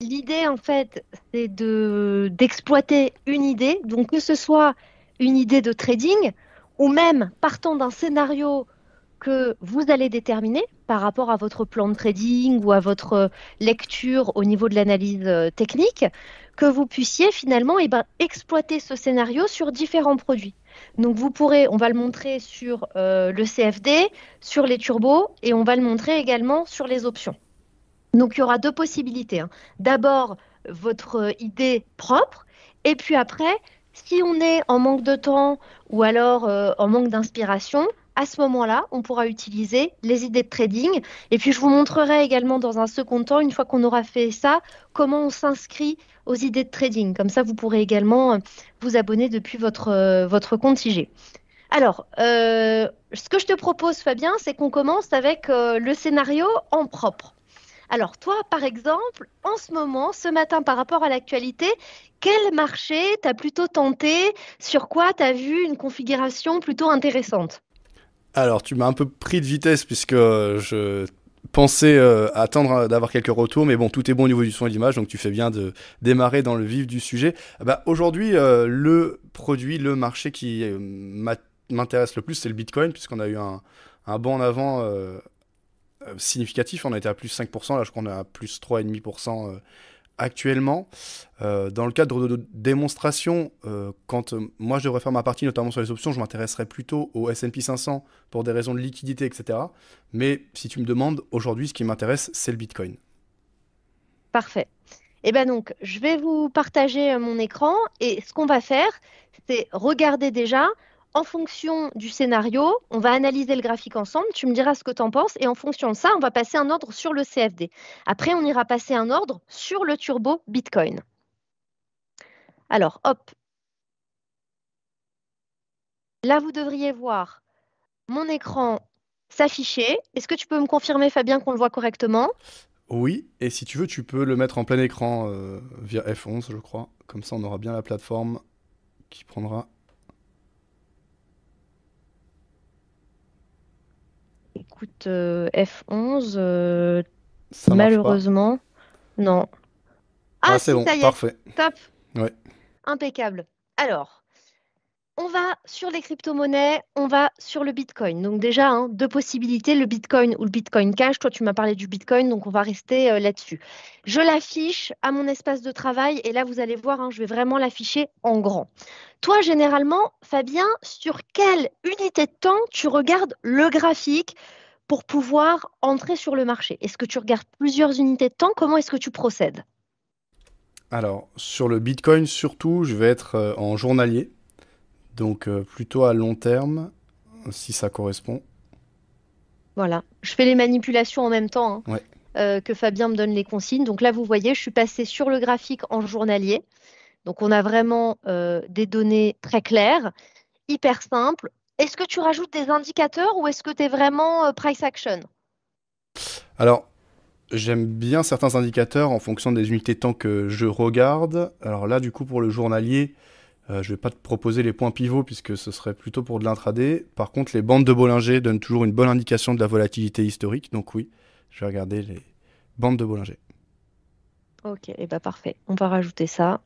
L'idée, en fait, c'est de d'exploiter une idée, donc que ce soit une idée de trading ou même partant d'un scénario que vous allez déterminer par rapport à votre plan de trading ou à votre lecture au niveau de l'analyse euh, technique, que vous puissiez finalement eh ben, exploiter ce scénario sur différents produits. Donc vous pourrez, on va le montrer sur euh, le CFD, sur les turbos et on va le montrer également sur les options. Donc il y aura deux possibilités. Hein. D'abord votre idée propre et puis après, si on est en manque de temps ou alors euh, en manque d'inspiration, à ce moment-là, on pourra utiliser les idées de trading. Et puis, je vous montrerai également dans un second temps, une fois qu'on aura fait ça, comment on s'inscrit aux idées de trading. Comme ça, vous pourrez également euh, vous abonner depuis votre, euh, compte IG. Alors, euh, ce que je te propose, Fabien, c'est qu'on commence avec le scénario en propre. Alors, toi, par exemple, en ce moment, ce matin, par rapport à l'actualité, quel marché t'as plutôt tenté? Sur quoi t'as vu une configuration plutôt intéressante? Alors, tu m'as un peu pris de vitesse puisque je pensais euh, attendre d'avoir quelques retours, mais bon, tout est bon au niveau du son et de l'image, donc tu fais bien de démarrer dans le vif du sujet. Bah, Aujourd'hui, euh, le produit, le marché qui euh, m'intéresse le plus, c'est le Bitcoin, puisqu'on a eu un, un bond en avant significatif. On a été à plus 5%, là je crois qu'on est à plus 3,5% actuellement. Euh, dans le cadre de, démonstration, euh, quand euh, moi je devrais faire ma partie, notamment sur les options, je m'intéresserai plutôt au SP 500 pour des raisons de liquidité, etc. Mais si tu me demandes, aujourd'hui, ce qui m'intéresse, c'est le Bitcoin. Parfait. Et eh bien donc, je vais vous partager mon écran et ce qu'on va faire, c'est regarder déjà en fonction du scénario, on va analyser le graphique ensemble, tu me diras ce que tu en penses, et en fonction de ça, on va passer un ordre sur le CFD. Après, on ira passer un ordre sur le turbo Bitcoin. Alors, hop. Là, vous devriez voir mon écran s'afficher. Est-ce que tu peux me confirmer, Fabien, qu'on le voit correctement? Oui, et si tu veux, tu peux le mettre en plein écran euh, via F11, je crois. Comme ça, on aura bien la plateforme qui prendra écoute, euh, F11, euh, malheureusement, non. Ah, ah c'est bon, parfait. Top. Ouais. Impeccable. Alors, on va sur les crypto-monnaies, on va sur le Bitcoin. Donc déjà, hein, deux possibilités, le Bitcoin ou le Bitcoin Cash. Toi, tu m'as parlé du Bitcoin, donc on va rester euh, là-dessus. Je l'affiche à mon espace de travail et là, vous allez voir, hein, je vais vraiment l'afficher en grand. Toi, généralement, Fabien, sur quelle unité de temps tu regardes le graphique pour pouvoir entrer sur le marché? Est-ce que tu regardes plusieurs unités de temps? Comment est-ce que tu procèdes? Alors, sur le Bitcoin, surtout, je vais être euh, en journalier. Donc, euh, plutôt à long terme, si ça correspond. Voilà. Je fais les manipulations en même temps hein, euh, que Fabien me donne les consignes. Donc là, vous voyez, je suis passée sur le graphique en journalier. Donc, on a vraiment des données très claires, hyper simples. Est-ce que tu rajoutes des indicateurs ou est-ce que tu es vraiment euh, price action? Alors, j'aime bien certains indicateurs en fonction des unités de temps que je regarde. Alors là, du coup, pour le journalier, euh, je ne vais pas te proposer les points pivots puisque ce serait plutôt pour de l'intraday. Par contre, les bandes de Bollinger donnent toujours une bonne indication de la volatilité historique. Donc oui, je vais regarder les bandes de Bollinger. Ok, et eh ben parfait. On va rajouter ça.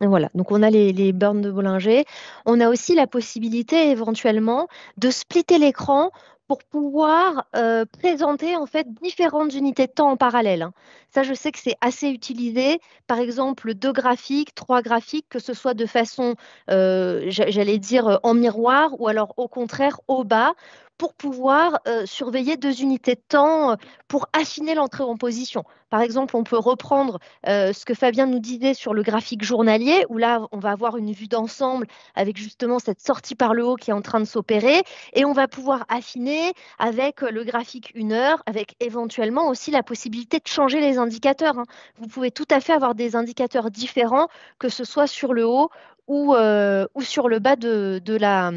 Voilà, donc on a les, les bornes de Bollinger. On a aussi la possibilité éventuellement de splitter l'écran pour pouvoir euh, présenter en fait différentes unités de temps en parallèle. Hein. Ça, je sais que c'est assez utilisé. Par exemple, deux graphiques, trois graphiques, que ce soit de façon, euh, j'allais dire, en miroir ou alors au contraire au bas, pour pouvoir euh, surveiller deux unités de temps euh, pour affiner l'entrée en position. Par exemple, on peut reprendre euh, ce que Fabien nous disait sur le graphique journalier, où là, on va avoir une vue d'ensemble avec justement cette sortie par le haut qui est en train de s'opérer, et on va pouvoir affiner avec le graphique une heure, avec éventuellement aussi la possibilité de changer les indicateurs. Hein. Vous pouvez tout à fait avoir des indicateurs différents, que ce soit sur le haut ou, sur le bas de, de la...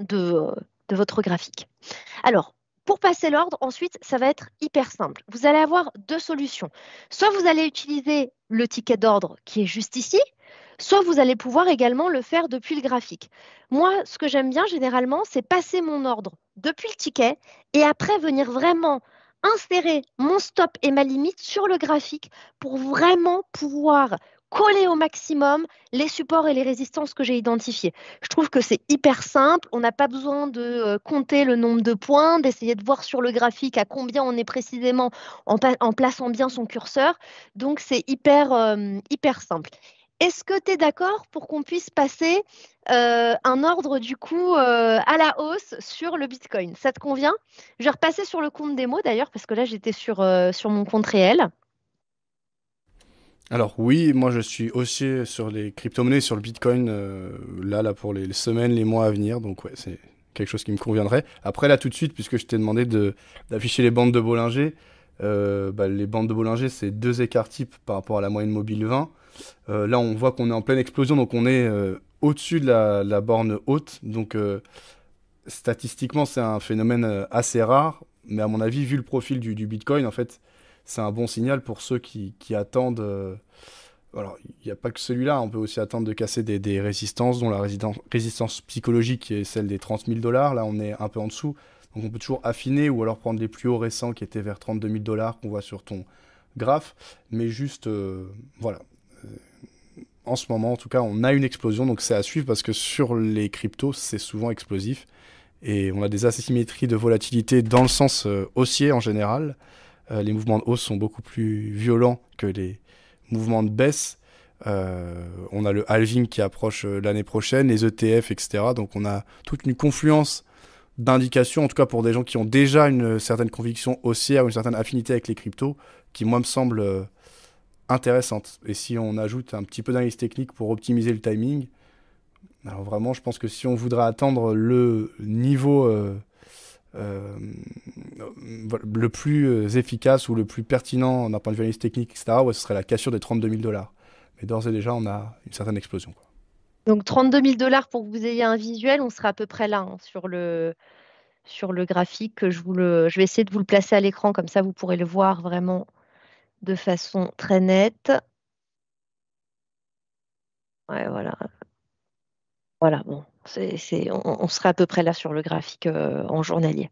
De, de votre graphique. Alors, pour passer l'ordre, ensuite, ça va être hyper simple. Vous allez avoir deux solutions. Soit vous allez utiliser le ticket d'ordre qui est juste ici, soit vous allez pouvoir également le faire depuis le graphique. Moi, ce que j'aime bien généralement, c'est passer mon ordre depuis le ticket et après venir vraiment insérer mon stop et ma limite sur le graphique pour vraiment pouvoir coller au maximum les supports et les résistances que j'ai identifiés. Je trouve que c'est hyper simple. On n'a pas besoin de euh, compter le nombre de points, d'essayer de voir sur le graphique à combien on est précisément en, plaçant bien son curseur. Donc, c'est hyper, euh, simple. Est-ce que tu es d'accord pour qu'on puisse passer euh, un ordre du coup à la hausse sur le Bitcoin? Ça te convient? Je vais repasser sur le compte démo d'ailleurs parce que là j'étais sur mon compte réel. Alors oui, moi je suis aussi sur les crypto-monnaies, sur le Bitcoin, euh, là, là pour les semaines, les mois à venir. Donc ouais, c'est quelque chose qui me conviendrait. Après là tout de suite, puisque je t'ai demandé d'afficher les bandes de Bollinger, euh, bah, les bandes de Bollinger c'est deux écarts types par rapport à la moyenne mobile 20. Euh, là on voit qu'on est en pleine explosion, donc on est au-dessus de la, borne haute. Donc statistiquement c'est un phénomène assez rare, mais à mon avis vu le profil du Bitcoin en fait c'est un bon signal pour ceux qui, attendent. Euh, il n'y a pas que celui-là, on peut aussi attendre de casser des, résistances, dont la résistance psychologique est celle des 30 000 dollars. Là, on est un peu en dessous. Donc, on peut toujours affiner ou alors prendre les plus hauts récents qui étaient vers 32 000 dollars qu'on voit sur ton graphe. Mais juste, euh, voilà. Euh, en ce moment, en tout cas, on a une explosion. Donc, c'est à suivre parce que sur les cryptos, c'est souvent explosif. Et on a des asymétries de volatilité dans le sens haussier en général. Euh, les mouvements de hausse sont beaucoup plus violents que les mouvements de baisse. Euh, on a le halving qui approche euh, l'année prochaine, les ETF, etc. Donc on a toute une confluence d'indications, en tout cas pour des gens qui ont déjà une certaine conviction haussière, une certaine affinité avec les cryptos, qui moi me semble intéressante. Et si on ajoute un petit peu d'analyse technique pour optimiser le timing, alors vraiment je pense que si on voudrait attendre le niveau le plus euh, efficace ou le plus pertinent d'un point de vue analyse technique, etc., ce serait la cassure des 32 000 dollars. Mais d'ores et déjà, on a une certaine explosion. Donc 32 000 dollars pour que vous ayez un visuel, on sera à peu près là hein, sur, le, sur le graphique. je, je vais essayer de vous le placer à l'écran, comme ça vous pourrez le voir vraiment de façon très nette. Ouais, voilà. Voilà, bon, on, sera à peu près là sur le graphique euh, en journalier.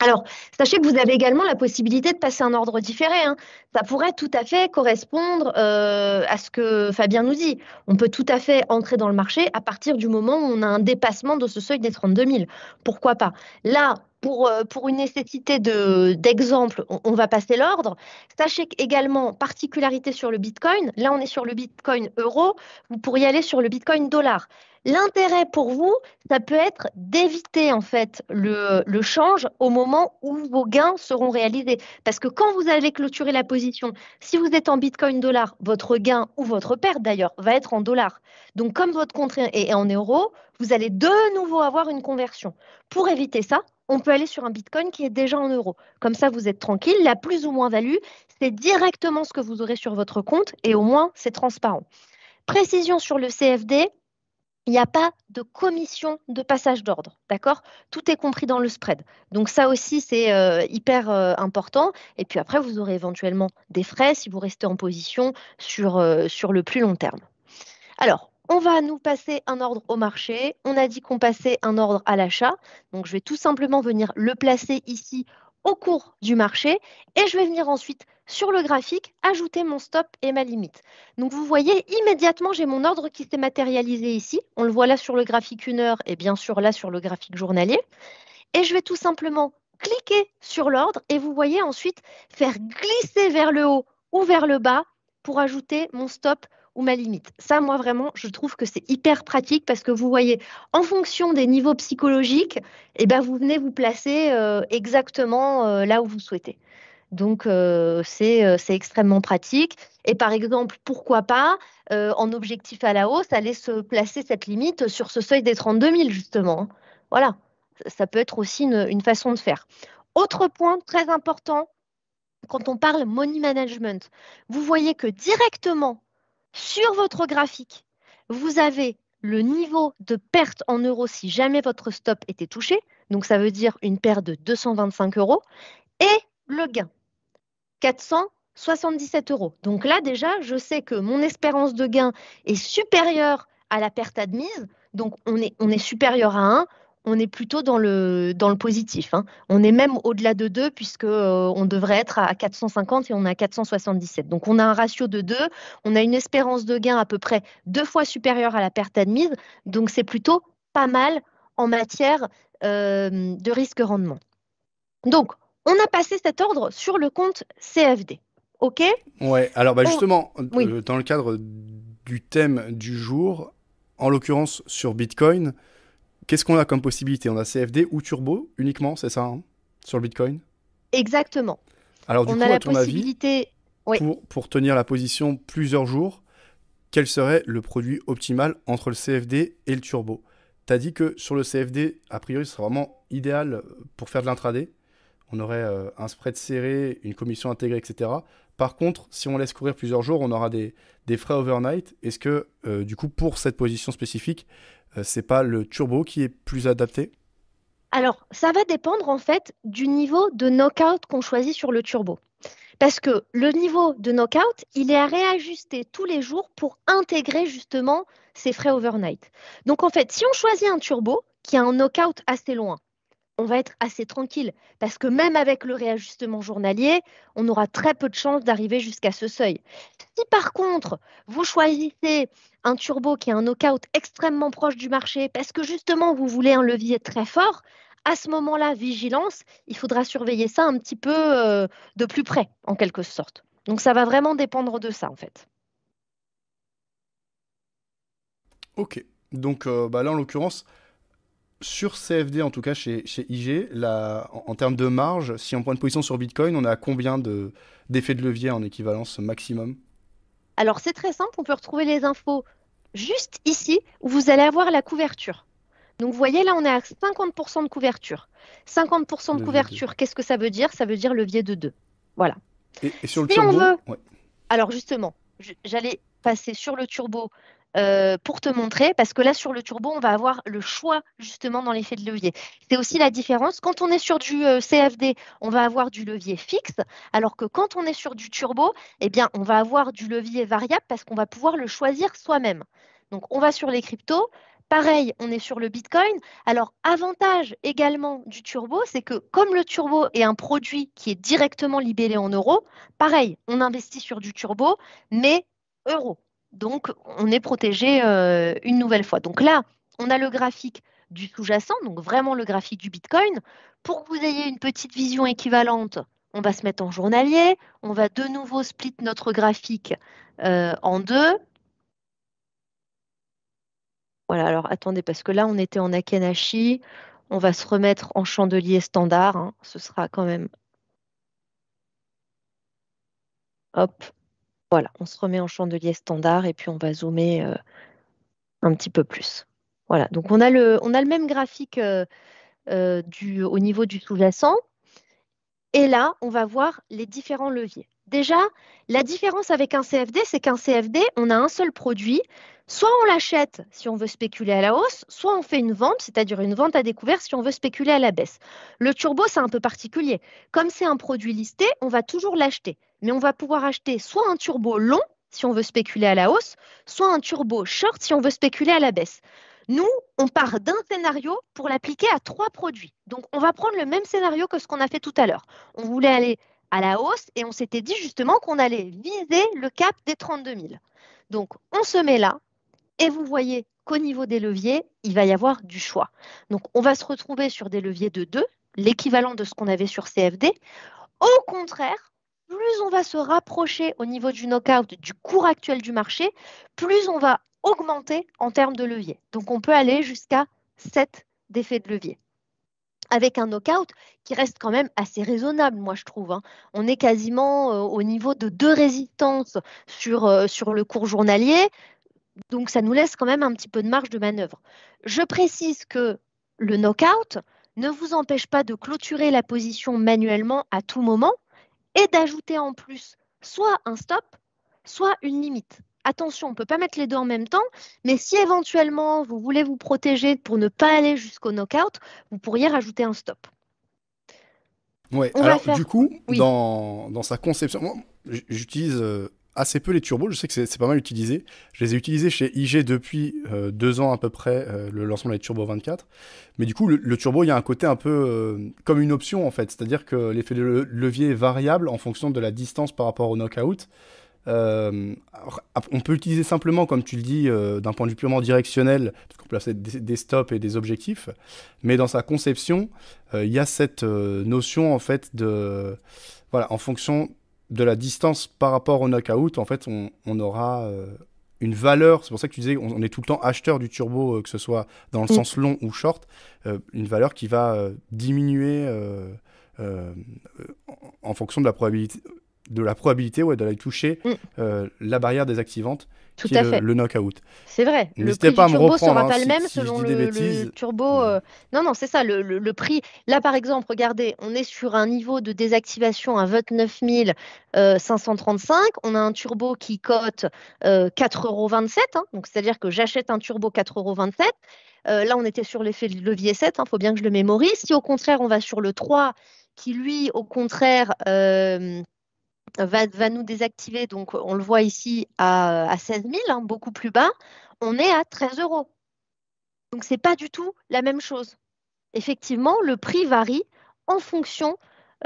Alors, sachez que vous avez également la possibilité de passer un ordre différé. Hein. Ça pourrait tout à fait correspondre euh, à ce que Fabien nous dit. On peut tout à fait entrer dans le marché à partir du moment où on a un dépassement de ce seuil des 32 000. Pourquoi pas? Là, pour, euh, pour, une nécessité d'exemple, on, va passer l'ordre. Sachez également, particularité sur le Bitcoin, là on est sur le Bitcoin euro, vous pourriez aller sur le Bitcoin dollar. L'intérêt pour vous, ça peut être d'éviter en fait le, le, change au moment où vos gains seront réalisés. Parce que quand vous allez clôturer la position, si vous êtes en Bitcoin dollar, votre gain ou votre perte d'ailleurs va être en dollars. Donc comme votre compte est en euros, vous allez de nouveau avoir une conversion. Pour éviter ça, on peut aller sur un Bitcoin qui est déjà en euros. Comme ça, vous êtes tranquille. La plus ou moins value, c'est directement ce que vous aurez sur votre compte et au moins, c'est transparent. Précision sur le CFD, il n'y a pas de commission de passage d'ordre, d'accord? Tout est compris dans le spread. Donc ça aussi, c'est euh, hyper euh, important. Et puis après, vous aurez éventuellement des frais si vous restez en position euh, sur le plus long terme. Alors, on va nous passer un ordre au marché. On a dit qu'on passait un ordre à l'achat. Donc je vais tout simplement venir le placer ici au cours du marché et je vais venir ensuite sur le graphique ajouter mon stop et ma limite. Donc vous voyez immédiatement j'ai mon ordre qui s'est matérialisé ici. On le voit là sur le graphique une heure et bien sûr là sur le graphique journalier. Et je vais tout simplement cliquer sur l'ordre et vous voyez ensuite faire glisser vers le haut ou vers le bas pour ajouter mon stop ou ma limite. Ça, moi, vraiment, je trouve que c'est hyper pratique parce que vous voyez, en fonction des niveaux psychologiques, eh ben, vous venez vous placer euh, exactement euh, là où vous souhaitez. Donc, euh, c'est extrêmement pratique. Et par exemple, pourquoi pas, en objectif à la hausse, aller se placer cette limite sur ce seuil des 32 000, justement. Voilà, ça peut être aussi une façon de faire. Autre point très important, quand on parle money management, vous voyez que directement sur votre graphique, vous avez le niveau de perte en euros si jamais votre stop était touché. Donc, ça veut dire une perte de 225 euros. Et le gain, 477 euros. Donc là, déjà, je sais que mon espérance de gain est supérieure à la perte admise. Donc, on est, supérieur à 1. on est plutôt dans le, positif. Hein. On est même au-delà de 2 puisque euh, devrait être à 450 et on est à 477. Donc on a un ratio de 2, on a une espérance de gain à peu près deux fois supérieure à la perte admise. Donc c'est plutôt pas mal en matière euh, de risque-rendement. Donc on a passé cet ordre sur le compte CFD. OK? Ouais, alors bah, justement, euh, dans le cadre du thème du jour, en l'occurrence sur Bitcoin, qu'est-ce qu'on a comme possibilité? On a CFD ou Turbo uniquement, c'est ça, hein, sur le Bitcoin? Exactement. Alors du coup, à ton possibilité... avis, pour, pour tenir la position plusieurs jours, quel serait le produit optimal entre le CFD et le Turbo? Tu as dit que sur le CFD, a priori, ce serait vraiment idéal pour faire de l'intraday. On aurait euh, un spread serré, une commission intégrée, etc. Par contre, si on laisse courir plusieurs jours, on aura des, frais overnight. Est-ce que, euh, du coup, pour cette position spécifique, euh, c'est pas le turbo qui est plus adapté? Alors, ça va dépendre en fait du niveau de knockout qu'on choisit sur le turbo. Parce que le niveau de knockout, il est à réajuster tous les jours pour intégrer justement ces frais overnight. Donc en fait, si on choisit un turbo qui a un knockout assez loin, on va être assez tranquille parce que même avec le réajustement journalier, on aura très peu de chances d'arriver jusqu'à ce seuil. Si par contre, vous choisissez un turbo qui a un knockout extrêmement proche du marché parce que justement vous voulez un levier très fort, à ce moment-là, vigilance, il faudra surveiller ça un petit peu euh, de plus près, en quelque sorte. Donc ça va vraiment dépendre de ça, en fait. Ok. Donc euh, bah là, en l'occurrence, sur CFD, en tout cas chez, IG, en, termes de marge, si on prend une position sur Bitcoin, on a combien d'effets de, levier en équivalence maximum? Alors c'est très simple, on peut retrouver les infos juste ici où vous allez avoir la couverture. Donc vous voyez là, on est à 50% de couverture. 50% de couverture, qu'est-ce que ça veut dire? Ça veut dire levier de 2. Voilà. Et, sur le turbo Alors justement, j'allais passer sur le turbo euh, pour te montrer, parce que là, sur le turbo, on va avoir le choix justement dans l'effet de levier. C'est aussi la différence. Quand on est sur du euh, CFD, on va avoir du levier fixe, alors que quand on est sur du turbo, eh bien, on va avoir du levier variable parce qu'on va pouvoir le choisir soi-même. Donc, on va sur les cryptos. Pareil, on est sur le Bitcoin. Alors, avantage également du turbo, c'est que comme le turbo est un produit qui est directement libellé en euros, pareil, on investit sur du turbo, mais euros. Donc, on est protégé euh, une nouvelle fois. Donc là, on a le graphique du sous-jacent, donc vraiment le graphique du Bitcoin. Pour que vous ayez une petite vision équivalente, on va se mettre en journalier. On va de nouveau split notre graphique euh, en deux. Voilà, alors attendez, parce que là, on était en Akenashi. On va se remettre en chandelier standard. Hein. Ce sera quand même. Hop, voilà, on se remet en chandelier standard et puis on va zoomer euh, un petit peu plus. Voilà, donc on a le, même graphique euh, euh, au niveau du sous-jacent. Et là, on va voir les différents leviers. Déjà, la différence avec un CFD, c'est qu'un CFD, on a un seul produit. Soit on l'achète si on veut spéculer à la hausse, soit on fait une vente, c'est-à-dire une vente à découvert si on veut spéculer à la baisse. Le turbo, c'est un peu particulier. Comme c'est un produit listé, on va toujours l'acheter. Mais on va pouvoir acheter soit un turbo long si on veut spéculer à la hausse, soit un turbo short si on veut spéculer à la baisse. Nous, on part d'un scénario pour l'appliquer à trois produits. Donc, on va prendre le même scénario que ce qu'on a fait tout à l'heure. On voulait aller à la hausse et on s'était dit justement qu'on allait viser le cap des 32 000. Donc, on se met là et vous voyez qu'au niveau des leviers, il va y avoir du choix. Donc, on va se retrouver sur des leviers de 2, l'équivalent de ce qu'on avait sur CFD. Au contraire, plus on va se rapprocher au niveau du knockout du cours actuel du marché, plus on va augmenter en termes de levier. Donc, on peut aller jusqu'à 7 d'effets de levier avec un knockout qui reste quand même assez raisonnable, moi je trouve. Hein. On est quasiment euh, au niveau de deux résistances sur, euh, sur le cours journalier, donc ça nous laisse quand même un petit peu de marge de manœuvre. Je précise que le knockout ne vous empêche pas de clôturer la position manuellement à tout moment et d'ajouter en plus soit un stop, soit une limite attention, on ne peut pas mettre les deux en même temps, mais si éventuellement vous voulez vous protéger pour ne pas aller jusqu'au knockout, vous pourriez rajouter un stop. Ouais, alors du coup, dans, sa conception, j'utilise euh, assez peu les turbos. Je sais que c'est pas mal utilisé. Je les ai utilisés chez IG depuis euh, deux ans à peu près, euh, le lancement des Turbo 24. Mais du coup, le, turbo, il y a un côté un peu euh, comme une option en fait. C'est-à-dire que l'effet de levier est variable en fonction de la distance par rapport au knockout. on peut l'utiliser simplement, comme tu le dis, d'un point de vue purement directionnel, parce qu'on peut placer des, des, stops et des objectifs. Mais dans sa conception, il y a cette notion en fait de, voilà, en fonction de la distance par rapport au knockout, en fait, on, aura euh, une valeur. C'est pour ça que tu disais, on, est tout le temps acheteur du turbo, euh, que ce soit dans le mm. sens long ou short, euh, une valeur qui va diminuer en fonction de la probabilité, de la probabilité ouais, d'aller toucher mm. la barrière désactivante tout à fait. Le, knockout. C'est vrai. Le prix pas du turbo ne sera pas le même selon le, turbo. Euh, non, non, c'est ça. Le, prix. Là, par exemple, regardez, on est sur un niveau de désactivation à 29 535. On a un turbo qui cote euh, 4,27 euros. Hein. Donc, c'est-à-dire que j'achète un turbo 4,27 euros. Euh, là, on était sur l'effet levier 7. Il hein, faut bien que je le mémorise. Si au contraire, on va sur le 3, qui lui, au contraire, euh, va, nous désactiver, donc on le voit ici à, à 16 000, hein, beaucoup plus bas, on est à 13 euros. Donc ce n'est pas du tout la même chose. Effectivement, le prix varie en fonction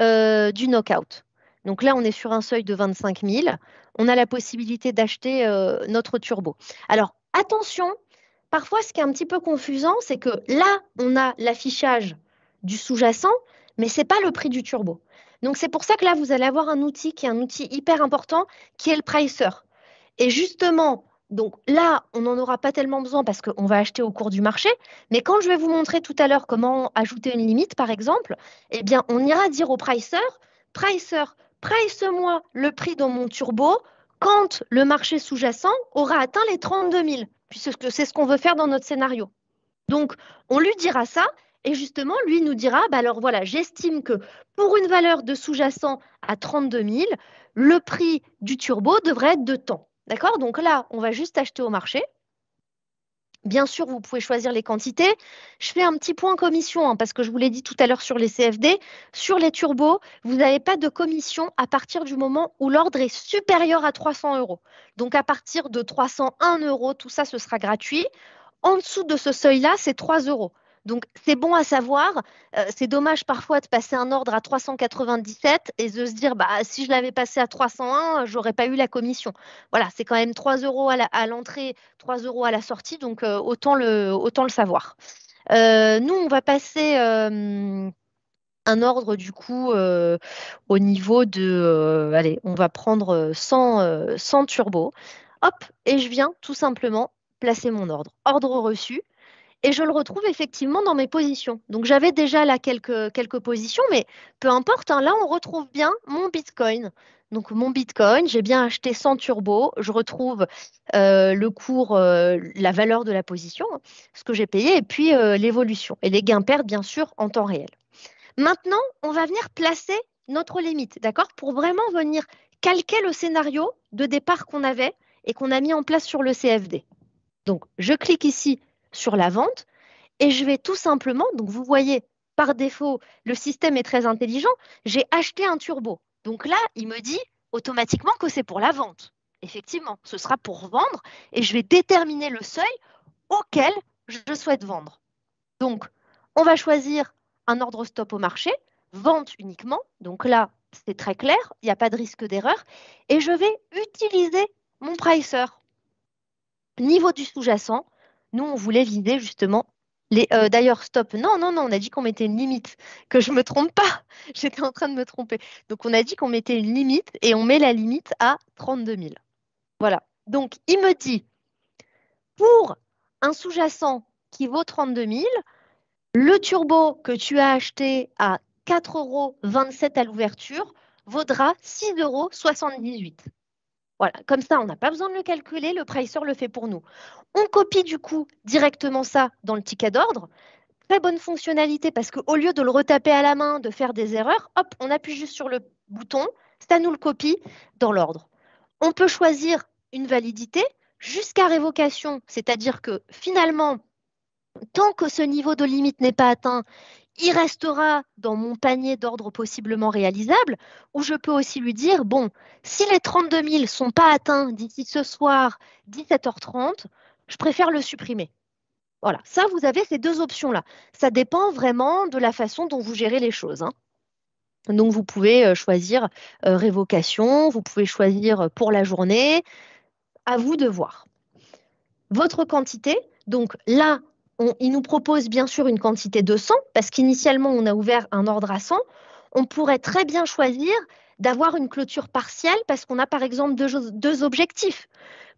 euh, du knockout. Donc là, on est sur un seuil de 25 000. On a la possibilité d'acheter euh, notre turbo. Alors attention, parfois ce qui est un petit peu confusant, c'est que là, on a l'affichage du sous-jacent, mais ce n'est pas le prix du turbo. Donc c'est pour ça que là, vous allez avoir un outil qui est un outil hyper important, qui est le pricer. Et justement, donc là, on n'en aura pas tellement besoin parce qu'on va acheter au cours du marché. Mais quand je vais vous montrer tout à l'heure comment ajouter une limite, par exemple, eh bien, on ira dire au pricer, pricer, price-moi le prix dans mon turbo quand le marché sous-jacent aura atteint les 32 000, puisque c'est ce qu'on veut faire dans notre scénario. Donc, on lui dira ça et justement, lui nous dira, bah alors voilà, j'estime que pour une valeur de sous-jacent à 32 000, le prix du turbo devrait être de temps. D'accord? Donc là, on va juste acheter au marché. Bien sûr, vous pouvez choisir les quantités. Je fais un petit point commission hein, parce que je vous l'ai dit tout à l'heure sur les CFD. Sur les turbos, vous n'avez pas de commission à partir du moment où l'ordre est supérieur à 300 euros. Donc à partir de 301 euros, tout ça, ce sera gratuit. En dessous de ce seuil-là, c'est 3 euros. Donc, c'est bon à savoir. Euh, c'est dommage parfois de passer un ordre à 397 et de se dire, bah, si je l'avais passé à 301, j'aurais pas eu la commission. Voilà, c'est quand même 3 euros à l'entrée, 3 euros à la sortie, donc euh, autant, le, savoir. Euh, nous, on va passer un ordre du coup au niveau de, allez, on va prendre 100, 100 turbos. Hop, et je viens tout simplement placer mon ordre. Ordre reçu et je le retrouve effectivement dans mes positions. Donc j'avais déjà là quelques, quelques positions, mais peu importe, hein, là on retrouve bien mon Bitcoin. Donc mon Bitcoin, j'ai bien acheté 100 turbo, je retrouve euh, le cours, euh, la valeur de la position, hein, ce que j'ai payé, et puis euh, l'évolution. Et les gains pertes, bien sûr, en temps réel. Maintenant, on va venir placer notre limite, d'accord? Pour vraiment venir calquer le scénario de départ qu'on avait et qu'on a mis en place sur le CFD. Donc, je clique ici sur la vente et je vais tout simplement, donc vous voyez, par défaut, le système est très intelligent, j'ai acheté un turbo. Donc là, il me dit automatiquement que c'est pour la vente. Effectivement, ce sera pour vendre et je vais déterminer le seuil auquel je souhaite vendre. Donc, on va choisir un ordre stop au marché, vente uniquement. Donc là, c'est très clair, il n'y a pas de risque d'erreur. Et je vais utiliser mon pricer. Niveau du sous-jacent, nous, on voulait vider justement les. Euh, d'ailleurs, stop. Non, non, non, on a dit qu'on mettait une limite. Que je ne me trompe pas. J'étais en train de me tromper. Donc, on a dit qu'on mettait une limite et on met la limite à 32 000. Voilà. Donc, il me dit pour un sous-jacent qui vaut 32 000, le turbo que tu as acheté à 4,27 euros à l'ouverture vaudra 6,78 euros. Voilà, comme ça, on n'a pas besoin de le calculer, le pricer le fait pour nous. On copie du coup directement ça dans le ticket d'ordre. Très bonne fonctionnalité parce qu'au lieu de le retaper à la main, de faire des erreurs, hop, on appuie juste sur le bouton, ça nous le copie dans l'ordre. On peut choisir une validité jusqu'à révocation, c'est-à-dire que finalement, tant que ce niveau de limite n'est pas atteint, il restera dans mon panier d'ordre possiblement réalisable, ou je peux aussi lui dire, bon, si les 32 000 ne sont pas atteints d'ici ce soir, 17h30, je préfère le supprimer. Voilà, ça, vous avez ces deux options-là. Ça dépend vraiment de la façon dont vous gérez les choses. Hein. Donc, vous pouvez euh, choisir euh, révocation, vous pouvez choisir euh, pour la journée. À vous de voir. Votre quantité, donc là, il nous propose bien sûr une quantité de 100, parce qu'initialement, on a ouvert un ordre à 100. On pourrait très bien choisir d'avoir une clôture partielle parce qu'on a par exemple deux, objectifs.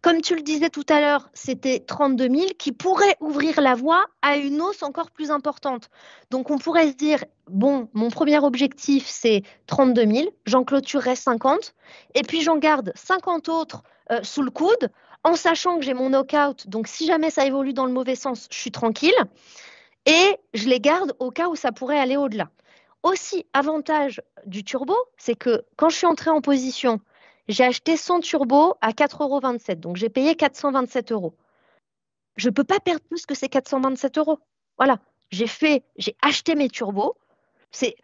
Comme tu le disais tout à l'heure, c'était 32 000 qui pourraient ouvrir la voie à une hausse encore plus importante. Donc on pourrait se dire, bon, mon premier objectif, c'est 32 000, j'en clôturerai 50, et puis j'en garde 50 autres euh, sous le coude, en sachant que j'ai mon knockout. Donc si jamais ça évolue dans le mauvais sens, je suis tranquille. Et je les garde au cas où ça pourrait aller au-delà. Aussi, avantage du turbo, c'est que quand je suis entrée en position, j'ai acheté 100 turbo à 4,27 euros. Donc, j'ai payé 427 euros. Je ne peux pas perdre plus que ces 427 euros. Voilà. J'ai fait, j'ai acheté mes turbos. C'est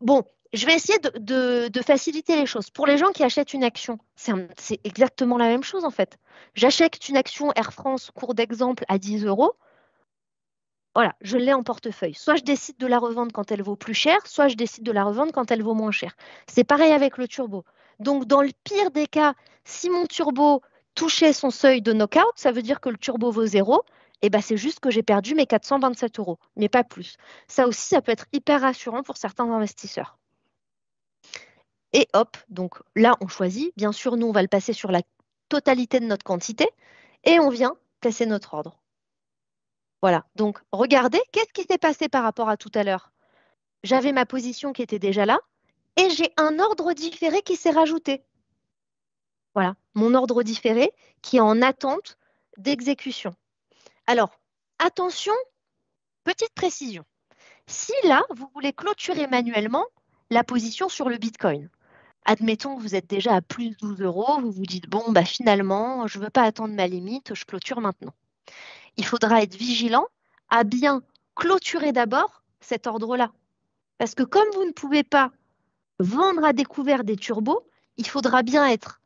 bon. Je vais essayer de, faciliter les choses. Pour les gens qui achètent une action, c'est exactement la même chose en fait. J'achète une action Air France, cours d'exemple, à 10 euros voilà, je l'ai en portefeuille. Soit je décide de la revendre quand elle vaut plus cher, soit je décide de la revendre quand elle vaut moins cher. C'est pareil avec le turbo. Donc, dans le pire des cas, si mon turbo touchait son seuil de knockout, ça veut dire que le turbo vaut zéro. Eh ben, c'est juste que j'ai perdu mes 427 euros, mais pas plus. Ça aussi, ça peut être hyper rassurant pour certains investisseurs. Et hop, donc là, on choisit. Bien sûr, nous, on va le passer sur la totalité de notre quantité et on vient placer notre ordre. Voilà, donc regardez, qu'est-ce qui s'est passé par rapport à tout à l'heure? J'avais ma position qui était déjà là et j'ai un ordre différé qui s'est rajouté. Voilà, mon ordre différé qui est en attente d'exécution. Alors, attention, petite précision. Si là, vous voulez clôturer manuellement la position sur le Bitcoin, admettons que vous êtes déjà à plus de 12 euros, vous vous dites, bon, bah, finalement, je ne veux pas attendre ma limite, je clôture maintenant il faudra être vigilant à bien clôturer d'abord cet ordre-là. Parce que comme vous ne pouvez pas vendre à découvert des turbos, il faudra bien être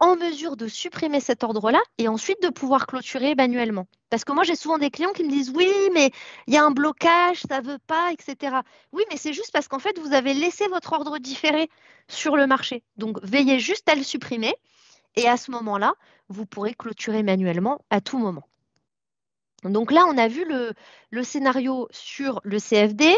en mesure de supprimer cet ordre-là et ensuite de pouvoir clôturer manuellement. Parce que moi, j'ai souvent des clients qui me disent oui, mais il y a un blocage, ça ne veut pas, etc. Oui, mais c'est juste parce qu'en fait, vous avez laissé votre ordre différé sur le marché. Donc, veillez juste à le supprimer et à ce moment-là, vous pourrez clôturer manuellement à tout moment. Donc là, on a vu le, scénario sur le CFD,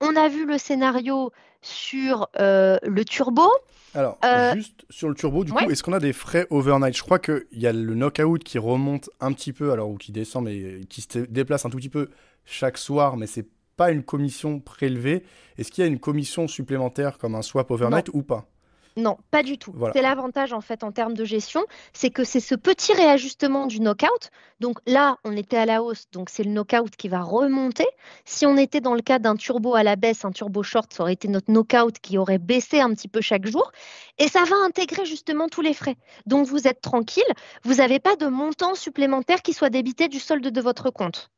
on a vu le scénario sur euh, le turbo. Alors, euh, juste sur le turbo, du coup, est-ce qu'on a des frais overnight? Je crois qu'il y a le knockout qui remonte un petit peu, alors ou qui descend, mais qui se déplace un tout petit peu chaque soir, mais c'est pas une commission prélevée. Est-ce qu'il y a une commission supplémentaire comme un swap overnight ou pas? Non, pas du tout. C'est l'avantage en fait en termes de gestion, c'est que c'est ce petit réajustement du knockout. Donc là, on était à la hausse, donc c'est le knockout qui va remonter. Si on était dans le cas d'un turbo à la baisse, un turbo short, ça aurait été notre knockout qui aurait baissé un petit peu chaque jour. Et ça va intégrer justement tous les frais. Donc vous êtes tranquille, vous n'avez pas de montant supplémentaire qui soit débité du solde de votre compte.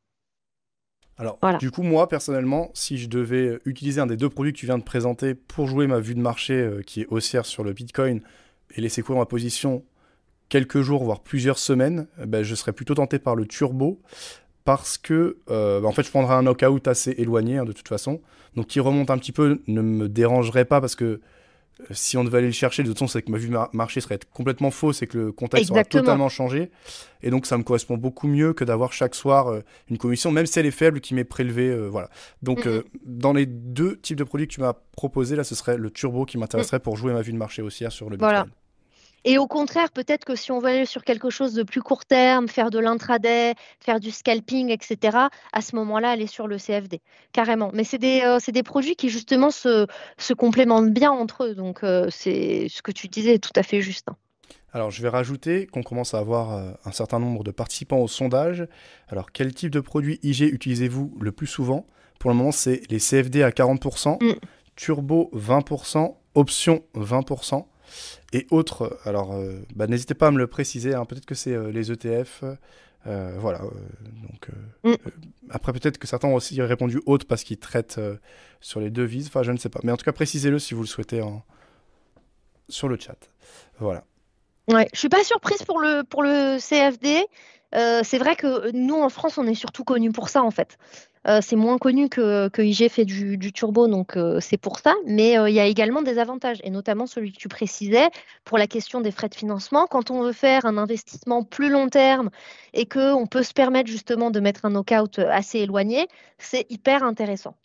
Alors, du coup, moi, personnellement, si je devais utiliser un des deux produits que tu viens de présenter pour jouer ma vue de marché euh, qui est haussière sur le Bitcoin et laisser courir ma position quelques jours, voire plusieurs semaines, eh ben, je serais plutôt tenté par le turbo parce que, euh, bah, en fait, je prendrais un knockout assez éloigné hein, de toute façon. Donc, qui remonte un petit peu ne me dérangerait pas parce que si on devait aller le chercher, de toute façon, c'est que ma vue marché serait complètement fausse et que le contexte aura totalement changé. Et donc, ça me correspond beaucoup mieux que d'avoir chaque soir euh, une commission, même si elle est faible, qui m'est prélevée. Euh, voilà. Donc, euh, dans les deux types de produits que tu m'as proposé, là, ce serait le turbo qui m'intéresserait mm. pour jouer ma vue de marché haussière sur le Bitcoin. Voilà. Et au contraire, peut-être que si on veut aller sur quelque chose de plus court terme, faire de l'intraday, faire du scalping, etc., à ce moment-là, aller sur le CFD, carrément. Mais c'est des, euh, des, produits qui, justement, se, se, complémentent bien entre eux. Donc, euh, c'est ce que tu disais tout à fait juste. Hein. Alors, je vais rajouter qu'on commence à avoir euh, un certain nombre de participants au sondage. Alors, quel type de produit IG utilisez-vous le plus souvent? Pour le moment, c'est les CFD à 40%, mm. Turbo 20%, Option 20%. Et autres. Alors, bah, n'hésitez pas à me le préciser. Hein. Peut-être que c'est les ETF. voilà. donc, mm. après, peut-être que certains ont aussi répondu autres parce qu'ils traitent sur les devises. Enfin, je ne sais pas. Mais en tout cas, précisez-le si vous le souhaitez en... sur le chat. Voilà. Ouais, je suis pas surprise pour le, pour le CFD. Euh, c'est vrai que nous, en France, on est surtout connus pour ça, en fait. Euh, c'est moins connu que, que IG fait du, turbo, donc euh, c'est pour ça. Mais il y a également des avantages, et notamment celui que tu précisais pour la question des frais de financement. Quand on veut faire un investissement plus long terme et qu'on peut se permettre justement de mettre un knockout assez éloigné, c'est hyper intéressant.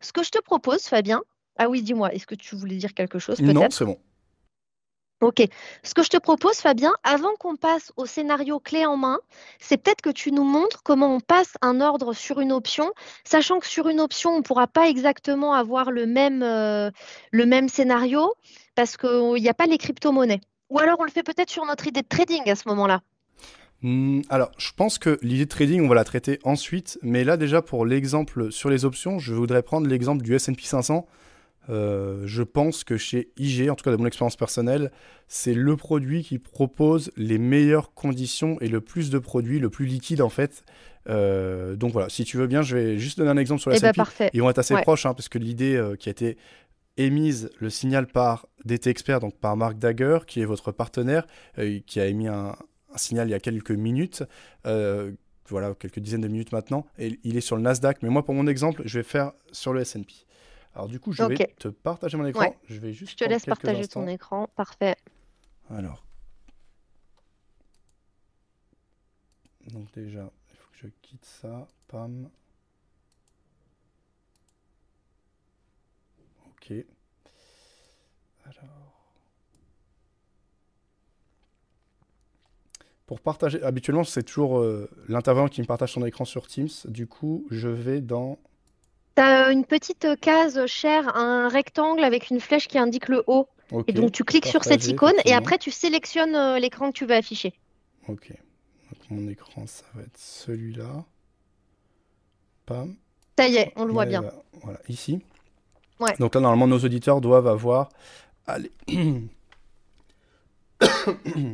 Ce que je te propose, Fabien, ah oui, dis-moi, est-ce que tu voulais dire quelque chose Non, c'est bon. Ok. Ce que je te propose, Fabien, avant qu'on passe au scénario clé en main, c'est peut-être que tu nous montres comment on passe un ordre sur une option, sachant que sur une option, on ne pourra pas exactement avoir le même, euh, le même scénario parce qu'il n'y a pas les crypto-monnaies. Ou alors on le fait peut-être sur notre idée de trading à ce moment-là. Hmm, alors, je pense que l'idée de trading, on va la traiter ensuite. Mais là, déjà, pour l'exemple sur les options, je voudrais prendre l'exemple du SP 500 euh, je pense que chez IG, en tout cas de mon expérience personnelle, c'est le produit qui propose les meilleures conditions et le plus de produits, le plus liquide en fait. Euh, donc voilà, si tu veux bien, je vais juste donner un exemple sur la eh ben, Ils vont être assez proches, hein, parce que l'idée euh, qui a été émise, le signal par DT Expert, donc par Mark Dagger, qui est votre partenaire, qui a émis un, un, signal il y a quelques minutes voilà, quelques dizaines de minutes maintenant, et il est sur le Nasdaq. Mais moi, pour mon exemple, je vais faire sur le S&P. Alors du coup, je vais te partager mon écran. Je vais juste. Je te laisse partager ton écran. Parfait. Alors. Donc déjà, il faut que je quitte ça. Pam. Ok. Alors. Pour partager, habituellement c'est toujours euh, l'intervenant qui me partage son écran sur Teams. Du coup, je vais dans tu as une petite case chère, un rectangle avec une flèche qui indique le haut. Et donc tu cliques sur cette icône et après tu sélectionnes euh, l'écran que tu veux afficher. Ok. Donc mon écran, ça va être celui-là. Pam. Ça y est, on le voit bien. Voilà, ici. Ouais. Donc là, normalement, nos auditeurs doivent avoir. Allez.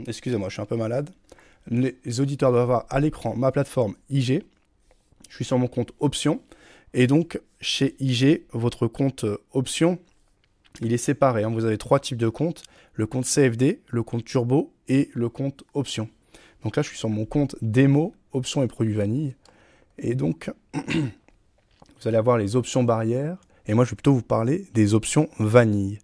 Excusez-moi, je suis un peu malade. Les auditeurs doivent avoir à l'écran ma plateforme IG. Je suis sur mon compte Options. Et donc, chez IG, votre compte euh, option, il est séparé. Hein. Vous avez trois types de comptes le compte CFD, le compte turbo et le compte option. Donc là, je suis sur mon compte démo, options et produits vanille. Et donc, vous allez avoir les options barrières. Et moi, je vais plutôt vous parler des options vanille.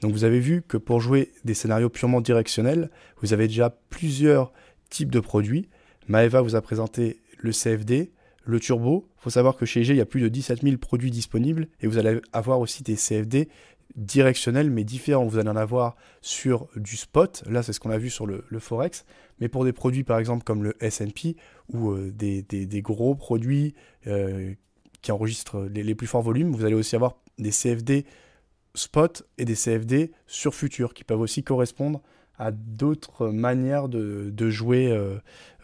Donc, vous avez vu que pour jouer des scénarios purement directionnels, vous avez déjà plusieurs types de produits. Maeva vous a présenté le CFD, le turbo. Il faut savoir que chez IG, il y a plus de 17 000 produits disponibles et vous allez avoir aussi des CFD directionnels mais différents. Vous allez en avoir sur du spot, là c'est ce qu'on a vu sur le, Forex, mais pour des produits par exemple comme le SP ou euh, des, gros produits euh, qui enregistrent les, les, plus forts volumes, vous allez aussi avoir des CFD spot et des CFD sur futur qui peuvent aussi correspondre à d'autres manières de, jouer euh,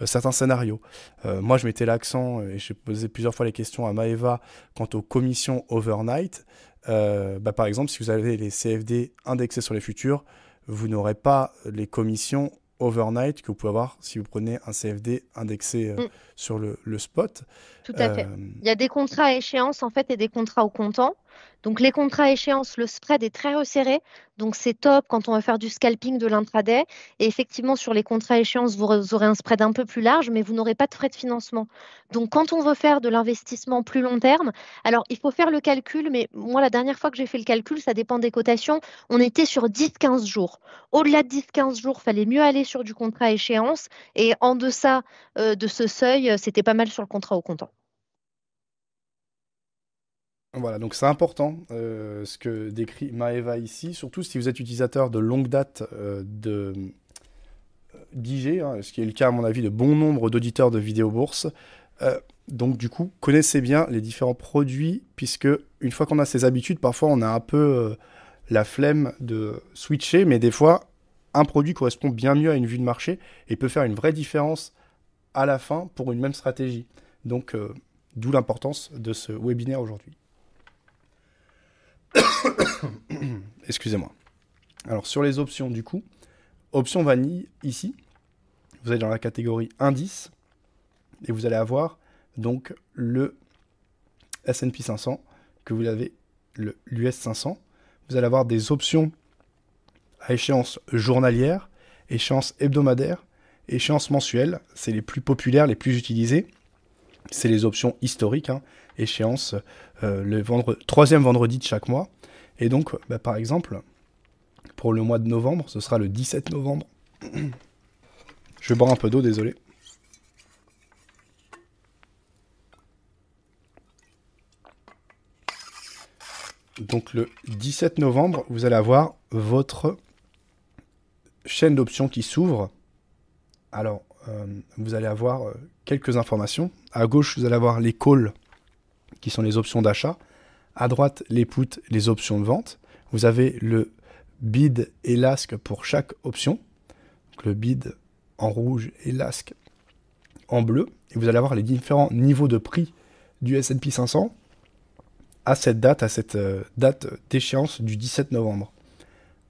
certains scénarios. Euh, moi, je mettais l'accent, et j'ai posé plusieurs fois les questions à Maeva quant aux commissions overnight. Euh, bah, par exemple, si vous avez les CFD indexés sur les futurs, vous n'aurez pas les commissions overnight que vous pouvez avoir si vous prenez un CFD indexé mm. sur le, le, spot. Tout à fait. Il y a des contrats à échéance en fait et des contrats au comptant. Donc les contrats à échéance, le spread est très resserré. Donc c'est top quand on va faire du scalping de l'intraday. Et effectivement, sur les contrats à échéance, vous aurez un spread un peu plus large, mais vous n'aurez pas de frais de financement. Donc quand on veut faire de l'investissement plus long terme, alors il faut faire le calcul, mais moi la dernière fois que j'ai fait le calcul, ça dépend des cotations, on était sur 10-15 jours. Au-delà de 10-15 jours, fallait mieux aller sur du contrat échéance. Et en deçà euh, de ce seuil, c'était pas mal sur le contrat au comptant. Voilà, donc c'est important euh, ce que décrit Maeva ici, surtout si vous êtes utilisateur de longue date euh, de euh, d'IG, hein, ce qui est le cas à mon avis de bon nombre d'auditeurs de vidéo bourse. donc du coup, connaissez bien les différents produits, puisque une fois qu'on a ces habitudes, parfois on a un peu la flemme de switcher, mais des fois, un produit correspond bien mieux à une vue de marché et peut faire une vraie différence à la fin pour une même stratégie. Donc, d'où l'importance de ce webinaire aujourd'hui. Excusez-moi. Alors sur les options du coup, option vanille ici, vous allez dans la catégorie indice et vous allez avoir donc le S&P 500 que vous avez l'US 500. Vous allez avoir des options à échéance journalière, échéance hebdomadaire, échéance mensuelle. C'est les plus populaires, les plus utilisées. C'est les options historiques, hein. Échéance euh, le troisième vendredi de chaque mois. Et donc, bah, par exemple, pour le mois de novembre, ce sera le 17 novembre. Je boire un peu d'eau, désolé. Donc le 17 novembre, vous allez avoir votre chaîne d'options qui s'ouvre. Alors, euh, vous allez avoir euh, quelques informations. À gauche, vous allez avoir les calls, qui sont les options d'achat. À droite, les puts, les options de vente. Vous avez le bid et l'ask pour chaque option. le bid en rouge et l'ask en bleu. Et vous allez avoir les différents niveaux de prix du S&P 500 à cette date, à cette euh, date d'échéance du 17 novembre.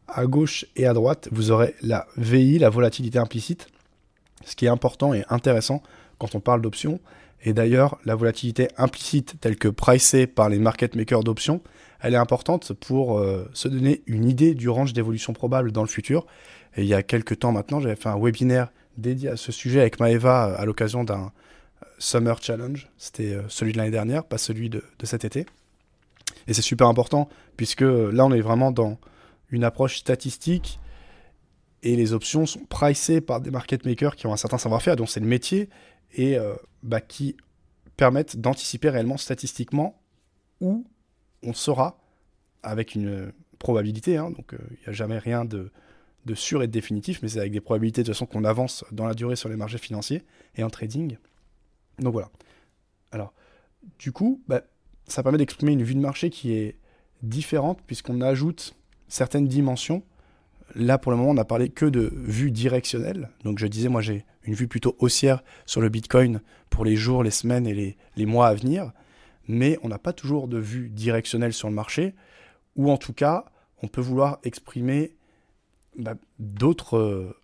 À gauche et à droite, vous aurez la VI, la volatilité implicite, ce qui est important et intéressant quand on parle d'options. Et d'ailleurs, la volatilité implicite telle que pricée par les market makers d'options, elle est importante pour euh, se donner une idée du range d'évolution probable dans le futur. Et il y a quelques temps maintenant, j'avais fait un webinaire dédié à ce sujet avec Maeva euh, à l'occasion d'un Summer Challenge. C'était celui de l'année dernière, pas celui de cet été. Et c'est super important, puisque là, on est vraiment dans une approche statistique et les options sont pricées par des market makers qui ont un certain savoir-faire, dont c'est le métier, et euh, bah, qui permettent d'anticiper réellement statistiquement où on sera avec une probabilité. Hein. donc, euh, il n'y a jamais rien de, sûr et de définitif, mais c'est avec des probabilités de toute façon qu'on avance dans la durée sur les marchés financiers et en trading. Donc voilà. Alors, du coup, bah, ça permet d'exprimer une vue de marché qui est différente puisqu'on ajoute certaines dimensions. Là, pour le moment, on n'a parlé que de vue directionnelle. Donc, je disais, moi, j'ai une vue plutôt haussière sur le Bitcoin pour les jours, les semaines et les, mois à venir. Mais on n'a pas toujours de vue directionnelle sur le marché, ou en tout cas, on peut vouloir exprimer bah, d'autres euh,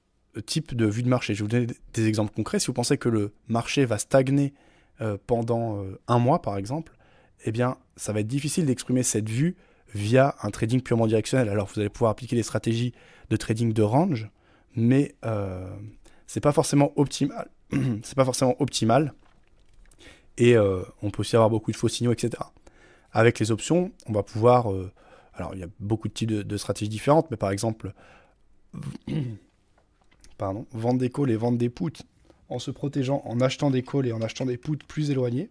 types de vues de marché. Je vais vous donner des exemples concrets. Si vous pensez que le marché va stagner euh, pendant euh, un mois, par exemple, eh bien, ça va être difficile d'exprimer cette vue via un trading purement directionnel. Alors, vous allez pouvoir appliquer des stratégies de trading de range, mais euh, c'est pas forcément optimal. c'est pas forcément optimal. Et euh, on peut aussi avoir beaucoup de faux signaux, etc. Avec les options, on va pouvoir. Euh, alors, il y a beaucoup de types de, stratégies différentes, mais par exemple, pardon, vendre des calls et vendre des puts en se protégeant, en achetant des calls et en achetant des puts plus éloignés.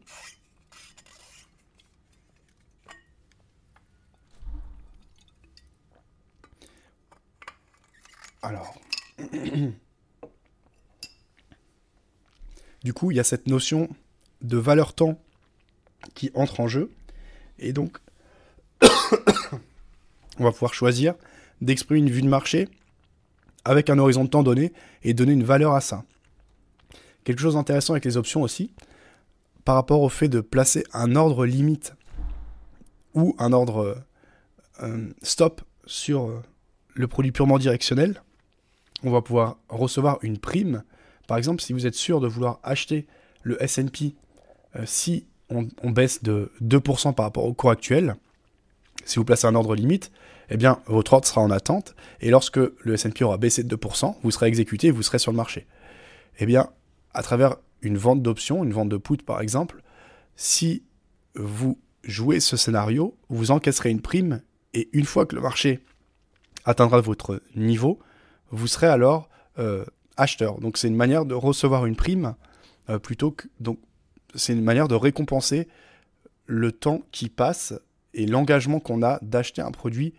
Alors. du coup, il y a cette notion de valeur temps qui entre en jeu. Et donc, on va pouvoir choisir d'exprimer une vue de marché avec un horizon de temps donné et donner une valeur à ça. Quelque chose d'intéressant avec les options aussi, par rapport au fait de placer un ordre limite ou un ordre euh, stop sur euh, le produit purement directionnel, on va pouvoir recevoir une prime. Par exemple, si vous êtes sûr de vouloir acheter le S&P euh, si on, baisse de 2% par rapport au cours actuel, si vous placez un ordre limite, eh bien, votre ordre sera en attente, et lorsque le S&P aura baissé de 2%, vous serez exécuté et vous serez sur le marché. Eh bien, à travers une vente d'options, une vente de put par exemple, si vous jouez ce scénario, vous encaisserez une prime, et une fois que le marché atteindra votre niveau, vous serez alors euh, acheteur. Donc c'est une manière de recevoir une prime euh, plutôt que donc c'est une manière de récompenser le temps qui passe et l'engagement qu'on a d'acheter un produit.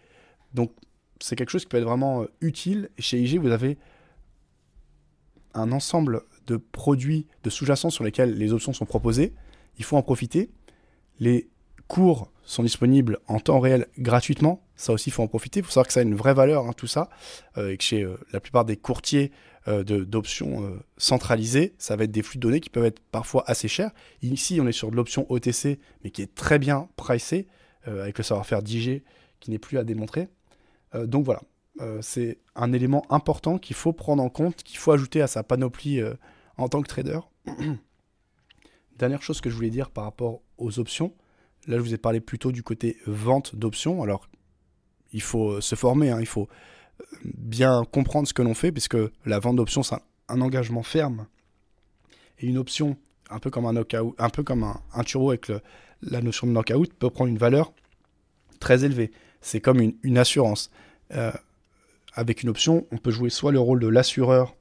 Donc c'est quelque chose qui peut être vraiment euh, utile. chez IG, vous avez un ensemble de produits, de sous-jacents sur lesquels les options sont proposées. Il faut en profiter. Les cours sont disponibles en temps réel gratuitement. Ça aussi, il faut en profiter. Il faut savoir que ça a une vraie valeur, hein, tout ça. Euh, et que chez euh, la plupart des courtiers euh, d'options centralisées, ça va être des flux de données qui peuvent être parfois assez chers. Ici, on est sur de l'option OTC, mais qui est très bien pricée, avec le savoir-faire d'IG qui n'est plus à démontrer. donc voilà. c'est un élément important qu'il faut prendre en compte, qu'il faut ajouter à sa panoplie en tant que trader. Dernière chose que je voulais dire par rapport aux options. Là, je vous ai parlé plutôt du côté vente d'options. Alors, il faut se former, hein, il faut bien comprendre ce que l'on fait, puisque la vente d'options, c'est un, engagement ferme. Et une option, un peu comme un knockout, un peu comme un, turbo avec la notion de knockout, peut prendre une valeur très élevée. C'est comme une, assurance. Euh, avec une option, on peut jouer soit le rôle de l'assureur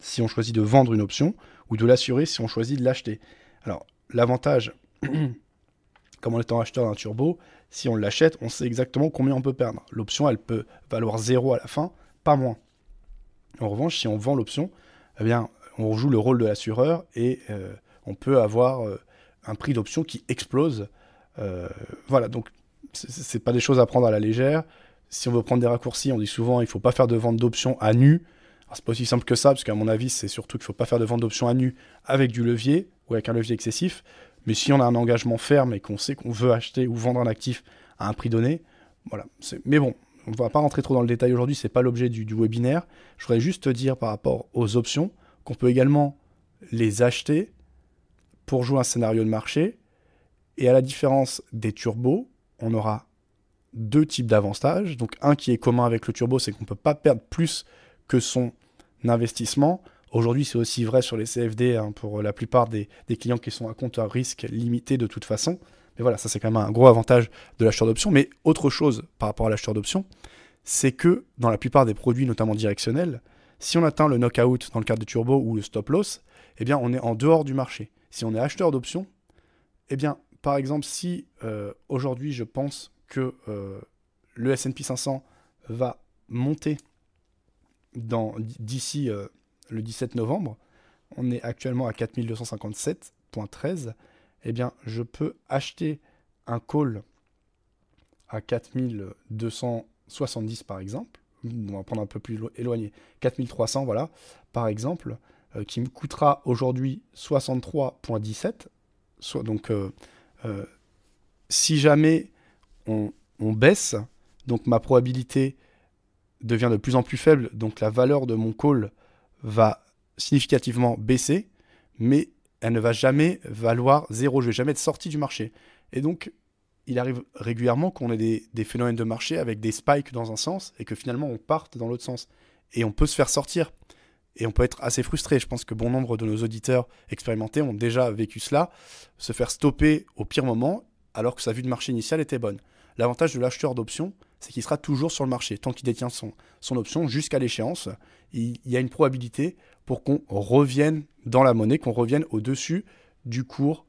si on choisit de vendre une option, ou de l'assurer si on choisit de l'acheter. Alors, l'avantage, comme en étant acheteur d'un turbo, si on l'achète, on sait exactement combien on peut perdre. L'option, elle peut valoir 0 à la fin, pas moins. En revanche, si on vend l'option, eh bien, on joue le rôle de l'assureur et euh, on peut avoir euh, un prix d'option qui explose. voilà, donc c'est pas des choses à prendre à la légère. Si on veut prendre des raccourcis, on dit souvent il faut pas faire de vente d'options à nu. C'est pas aussi simple que ça, parce qu'à mon avis, c'est surtout qu'il faut pas faire de vente d'options à nu avec du levier ou avec un levier excessif. Mais si on a un engagement ferme et qu'on sait qu'on veut acheter ou vendre un actif à un prix donné, voilà. Mais bon, on ne va pas rentrer trop dans le détail aujourd'hui, c'est pas l'objet du, du, webinaire. Je voudrais juste te dire par rapport aux options qu'on peut également les acheter pour jouer un scénario de marché. Et à la différence des turbos, on aura deux types d'avantages. Donc un qui est commun avec le turbo, c'est qu'on ne peut pas perdre plus que son investissement. Aujourd'hui, c'est aussi vrai sur les CFD hein, pour la plupart des, clients qui sont à compte à risque limité de toute façon. Mais voilà, ça c'est quand même un gros avantage de l'acheteur d'options. Mais autre chose par rapport à l'acheteur d'options, c'est que dans la plupart des produits, notamment directionnels, si on atteint le knockout dans le cadre de turbo ou le stop loss, eh bien on est en dehors du marché. Si on est acheteur d'options, eh bien par exemple, si euh, aujourd'hui je pense que euh, le S&P 500 va monter d'ici euh, le 17 novembre, on est actuellement à 4257.13, eh bien je peux acheter un call à 4270 par exemple, on va prendre un peu plus éloigné, 4300 voilà, par exemple, qui me coûtera aujourd'hui 63.17, soit donc euh, si jamais on, baisse, donc ma probabilité devient de plus en plus faible, donc la valeur de mon call va significativement baisser, mais elle ne va jamais valoir zéro. Je vais jamais être sorti du marché. Et donc, il arrive régulièrement qu'on ait des, des, phénomènes de marché avec des spikes dans un sens et que finalement on parte dans l'autre sens. Et on peut se faire sortir et on peut être assez frustré. Je pense que bon nombre de nos auditeurs expérimentés ont déjà vécu cela, se faire stopper au pire moment alors que sa vue de marché initiale était bonne. L'avantage de l'acheteur d'options, c'est qu'il sera toujours sur le marché. Tant qu'il détient son, son option jusqu'à l'échéance, il, y a une probabilité pour qu'on revienne dans la monnaie, qu'on revienne au-dessus du cours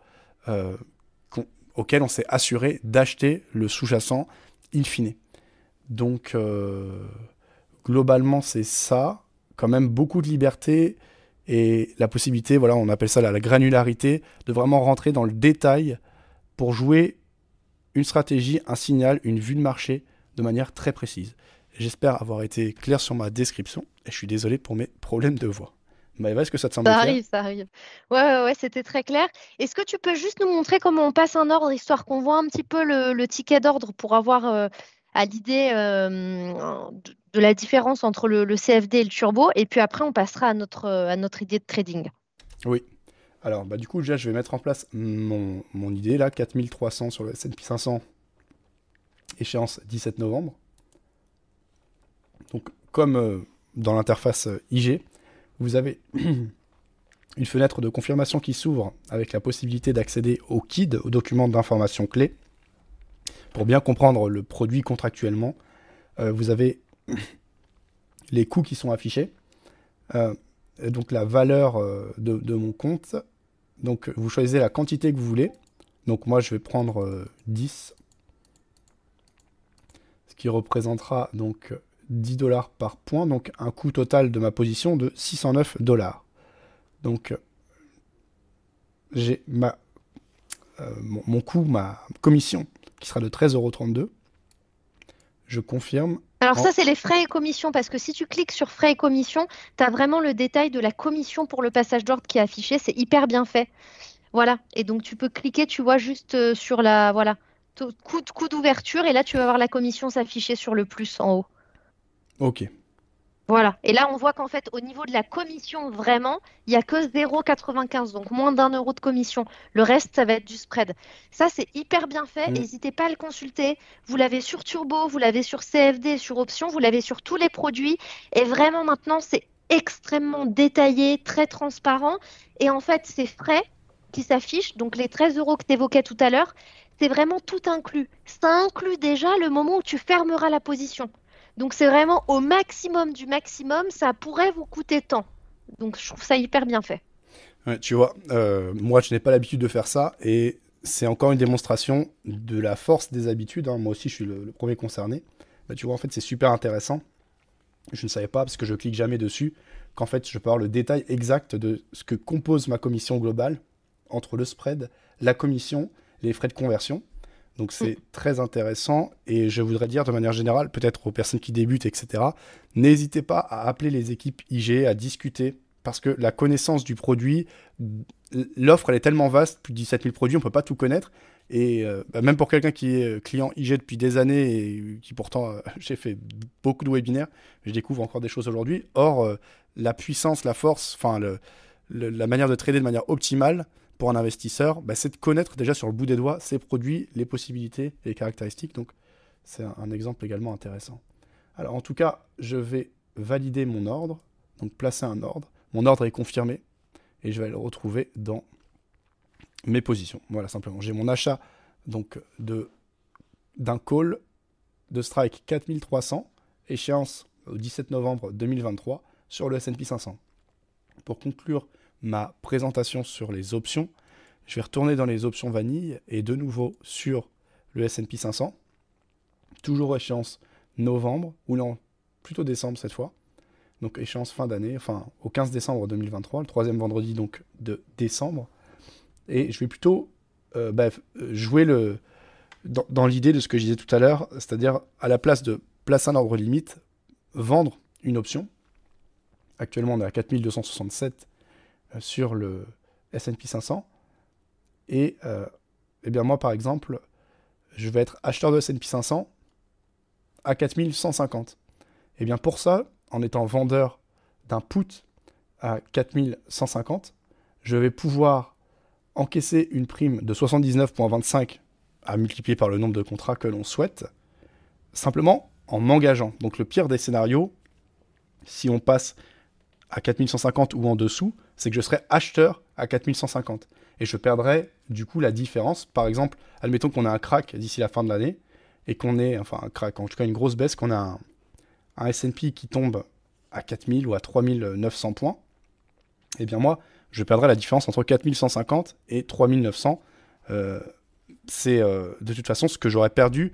euh, auquel on s'est assuré d'acheter le sous-jacent in fine. Donc, euh, globalement, c'est ça quand même beaucoup de liberté et la possibilité, voilà, on appelle ça la, granularité, de vraiment rentrer dans le détail pour jouer une stratégie, un signal, une vue de marché de manière très précise. J'espère avoir été clair sur ma description et je suis désolé pour mes problèmes de voix. Maëva, est-ce que ça te semble ça clair? arrive, ça arrive. Ouais, ouais, ouais c'était très clair. Est-ce que tu peux juste nous montrer comment on passe un ordre, histoire qu'on voit un petit peu le, ticket d'ordre pour avoir euh, à l'idée euh, de la différence entre le, CFD et le turbo, et puis après on passera à notre, à notre idée de trading. Oui. Alors bah, du coup déjà je vais mettre en place mon, idée là, 4300 sur le S&P 500, échéance 17 novembre. Donc comme euh, dans l'interface euh, IG, vous avez une fenêtre de confirmation qui s'ouvre avec la possibilité d'accéder au KID, au document d'information clé. Pour bien comprendre le produit contractuellement, euh, vous avez les coûts qui sont affichés. Donc la valeur de, mon compte. Donc vous choisissez la quantité que vous voulez. Donc moi je vais prendre 10. Euh, Ce qui représentera donc 10 dollars par point. Donc un coût total de ma position de 609 dollars. Donc j'ai ma mon, mon, coût, ma commission qui sera de 13,32€. Je confirme alors ça, c'est les frais et commissions, parce que si tu cliques sur frais et commissions, tu as vraiment le détail de la commission pour le passage d'ordre qui est affiché. C'est hyper bien fait. Voilà. Et donc, tu peux cliquer, tu vois, juste euh, sur la... Voilà. Coup, coup d'ouverture, et là, tu vas voir la commission s'afficher sur le plus en haut. Ok. Voilà. Et là, on voit qu'en fait, au niveau de la commission, vraiment, il n'y a que 0,95, donc moins d'un euro de commission. Le reste, ça va être du spread. Ça, c'est hyper bien fait. Mm. N'hésitez pas à le consulter. Vous l'avez sur Turbo, vous l'avez sur CFD, sur Option, vous l'avez sur tous les produits. Et vraiment, maintenant, c'est extrêmement détaillé, très transparent. Et en fait, c'est frais qui s'affichent. Donc, les 13 euros que tu évoquais tout à l'heure, c'est vraiment tout inclus. Ça inclut déjà le moment où tu fermeras la position. Donc c'est vraiment au maximum du maximum, ça pourrait vous coûter tant. Donc je trouve ça hyper bien fait. Tu vois, euh, moi je n'ai pas l'habitude de faire ça et c'est encore une démonstration de la force des habitudes. Hein. Moi aussi je suis le, premier concerné. Bah, tu vois, en fait c'est super intéressant. Je ne savais pas parce que je clique jamais dessus qu'en fait je peux avoir le détail exact de ce que compose ma commission globale entre le spread, la commission, les frais de conversion. Donc c'est mm. très intéressant et je voudrais dire de manière générale, peut-être aux personnes qui débutent, etc., n'hésitez pas à appeler les équipes IG, à discuter, parce que la connaissance du produit, l'offre elle est tellement vaste, plus de 17 000 produits, on ne peut pas tout connaître. Et euh, bah, même pour quelqu'un qui est client IG depuis des années et qui pourtant, euh, j'ai fait beaucoup de webinaires, je découvre encore des choses aujourd'hui. Or, euh, la puissance, la force, enfin la manière de trader de manière optimale, pour un investisseur, bah, c'est de connaître déjà sur le bout des doigts ses produits, les possibilités et les caractéristiques. Donc, c'est un, exemple également intéressant. Alors, en tout cas, je vais valider mon ordre, donc placer un ordre. Mon ordre est confirmé et je vais le retrouver dans mes positions. Voilà, simplement. J'ai mon achat donc d'un call de strike 4300, échéance au 17 novembre 2023 sur le S&P 500. Pour conclure ma présentation sur les options. Je vais retourner dans les options vanille et de nouveau sur le S&P 500. Toujours échéance novembre, ou non, plutôt décembre cette fois. Donc échéance fin d'année, enfin au 15 décembre 2023, le troisième vendredi donc de décembre. Et je vais plutôt euh, bah, jouer le, dans, dans l'idée de ce que je disais tout à l'heure, c'est-à-dire à la place de placer un ordre limite, vendre une option. Actuellement on est à 4267 euh, sur le S&P 500. Et euh, eh bien moi, par exemple, je vais être acheteur de S&P 500 à 4150. Et eh bien pour ça, en étant vendeur d'un put à 4150, je vais pouvoir encaisser une prime de 79,25 à multiplier par le nombre de contrats que l'on souhaite, simplement en m'engageant. Donc le pire des scénarios, si on passe à 4150 ou en dessous, c'est que je serai acheteur à 4150. Et je perdrai du coup la différence. Par exemple, admettons qu'on a un crack d'ici la fin de l'année et qu'on ait, enfin un crack, en tout cas une grosse baisse, qu'on a un, SP qui tombe à 4000 ou à 3900 points. Eh bien moi, je perdrai la différence entre 4150 et 3900. Euh, c'est euh, de toute façon ce que j'aurais perdu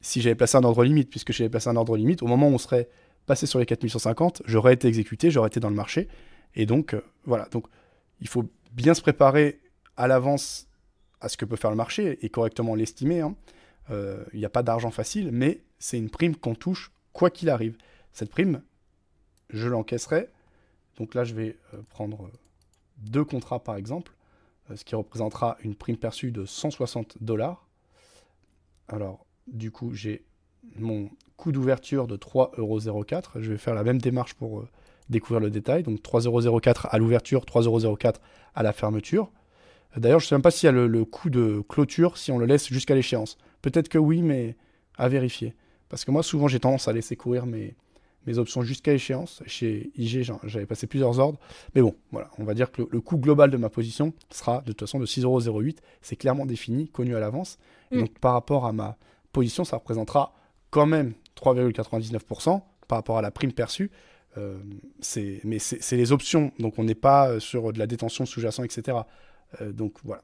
si j'avais placé un ordre limite, puisque j'avais placé un ordre limite, au moment où on serait passé sur les 4150, j'aurais été exécuté, j'aurais été dans le marché. Et donc, euh, voilà. Donc, il faut bien se préparer à l'avance à ce que peut faire le marché et correctement l'estimer. Hein. Euh, il n'y a pas d'argent facile, mais c'est une prime qu'on touche quoi qu'il arrive. Cette prime, je l'encaisserai. Donc là, je vais euh, prendre deux contrats par exemple, ce qui représentera une prime perçue de 160 dollars. Alors, du coup, j'ai mon coût d'ouverture de 3,04€. Je vais faire la même démarche pour euh, découvrir le détail. Donc 3,04€ à l'ouverture, 3,04€ à la fermeture. D'ailleurs, je ne sais même pas s'il y a le, coût de clôture si on le laisse jusqu'à l'échéance. Peut-être que oui, mais à vérifier. Parce que moi, souvent, j'ai tendance à laisser courir mes, mes options jusqu'à l'échéance. Chez IG, j'avais passé plusieurs ordres. Mais bon, voilà, on va dire que le, coût global de ma position sera de toute façon de 6,08€. C'est clairement défini, connu à l'avance. Et mm. donc, par rapport à ma position, ça représentera quand même 3,99% par rapport à la prime perçue. Euh, mais c'est les options, donc on n'est pas sur de la détention sous-jacent, etc. Euh, donc voilà.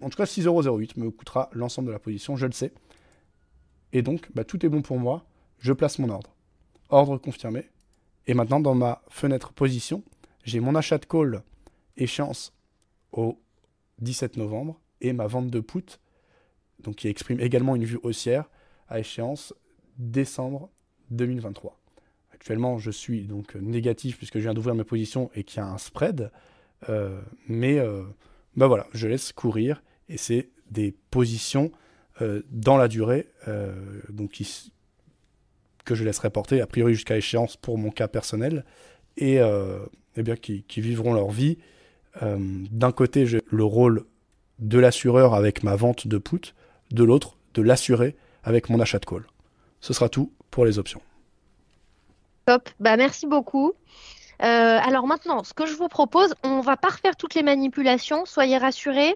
En tout cas, 6,08€ me coûtera l'ensemble de la position, je le sais. Et donc, bah, tout est bon pour moi. Je place mon ordre. Ordre confirmé. Et maintenant, dans ma fenêtre position, j'ai mon achat de call échéance au 17 novembre et ma vente de put, donc qui exprime également une vue haussière à échéance décembre 2023. Actuellement, je suis donc négatif puisque je viens d'ouvrir mes positions et qu'il y a un spread. Euh, mais euh, bah voilà, je laisse courir et c'est des positions euh, dans la durée donc que je laisserai porter, a priori jusqu'à échéance pour mon cas personnel, et eh bien, qui, qui, vivront leur vie. D'un côté, j'ai le rôle de l'assureur avec ma vente de put, de l'autre, de l'assurer avec mon achat de call. Ce sera tout pour les options. Top, bah, merci beaucoup. Euh, alors maintenant, ce que je vous propose, on va pas refaire toutes les manipulations, soyez rassurés.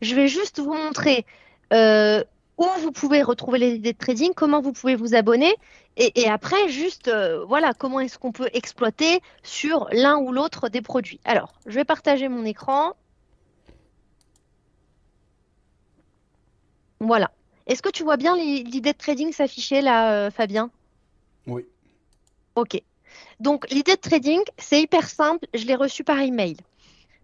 Je vais juste vous montrer euh, où vous pouvez retrouver les idées de trading, comment vous pouvez vous abonner, et, après, juste, euh, voilà, comment est-ce qu'on peut exploiter sur l'un ou l'autre des produits. Alors, je vais partager mon écran. Voilà. Est-ce que tu vois bien l'idée de trading s'afficher là, Fabien? Oui. Ok. Donc, l'idée de trading, c'est hyper simple. Je l'ai reçu par email.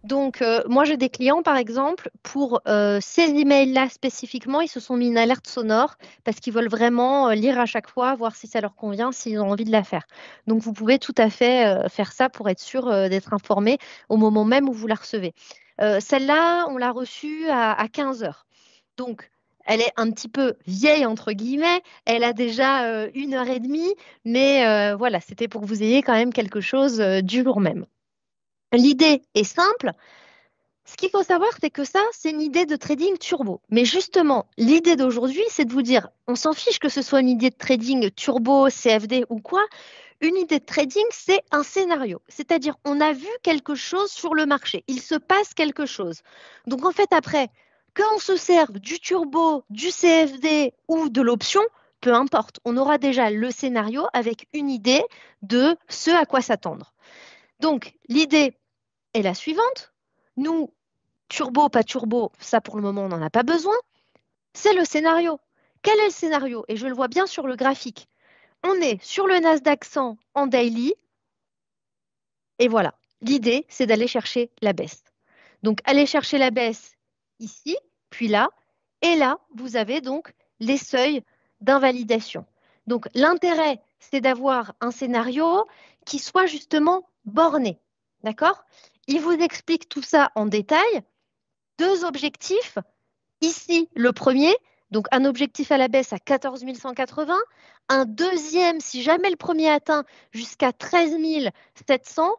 Donc, euh, moi, j'ai des clients, par exemple, pour euh, ces emails-là spécifiquement, ils se sont mis une alerte sonore parce qu'ils veulent vraiment euh, lire à chaque fois, voir si ça leur convient, s'ils ont envie de la faire. Donc, vous pouvez tout à fait faire ça pour être sûr d'être informé au moment même où vous la recevez. Celle-là, on l'a reçue à, à 15 heures. Donc, elle est un petit peu vieille, entre guillemets. Elle a déjà euh, une heure et demie, mais euh, voilà, c'était pour que vous ayez quand même quelque chose euh, du jour même. L'idée est simple. Ce qu'il faut savoir, c'est que ça, c'est une idée de trading turbo. Mais justement, l'idée d'aujourd'hui, c'est de vous dire, on s'en fiche que ce soit une idée de trading turbo, CFD ou quoi. Une idée de trading, c'est un scénario. C'est-à-dire, on a vu quelque chose sur le marché. Il se passe quelque chose. Donc, en fait, après, qu'on se serve du turbo, du CFD ou de l'option, peu importe, on aura déjà le scénario avec une idée de ce à quoi s'attendre. Donc, l'idée est la suivante. Nous, turbo, pas turbo, ça pour le moment, on n'en a pas besoin. C'est le scénario. Quel est le scénario? Et je le vois bien sur le graphique. On est sur le Nasdaq 100 en daily. Et voilà, l'idée, c'est d'aller chercher la baisse. Donc, aller chercher la baisse ici, puis là, et là, vous avez donc les seuils d'invalidation. Donc l'intérêt, c'est d'avoir un scénario qui soit justement borné. D'accord? Il vous explique tout ça en détail. Deux objectifs. Ici, le premier, donc un objectif à la baisse à 14 180. Un deuxième, si jamais le premier atteint, jusqu'à 13 700.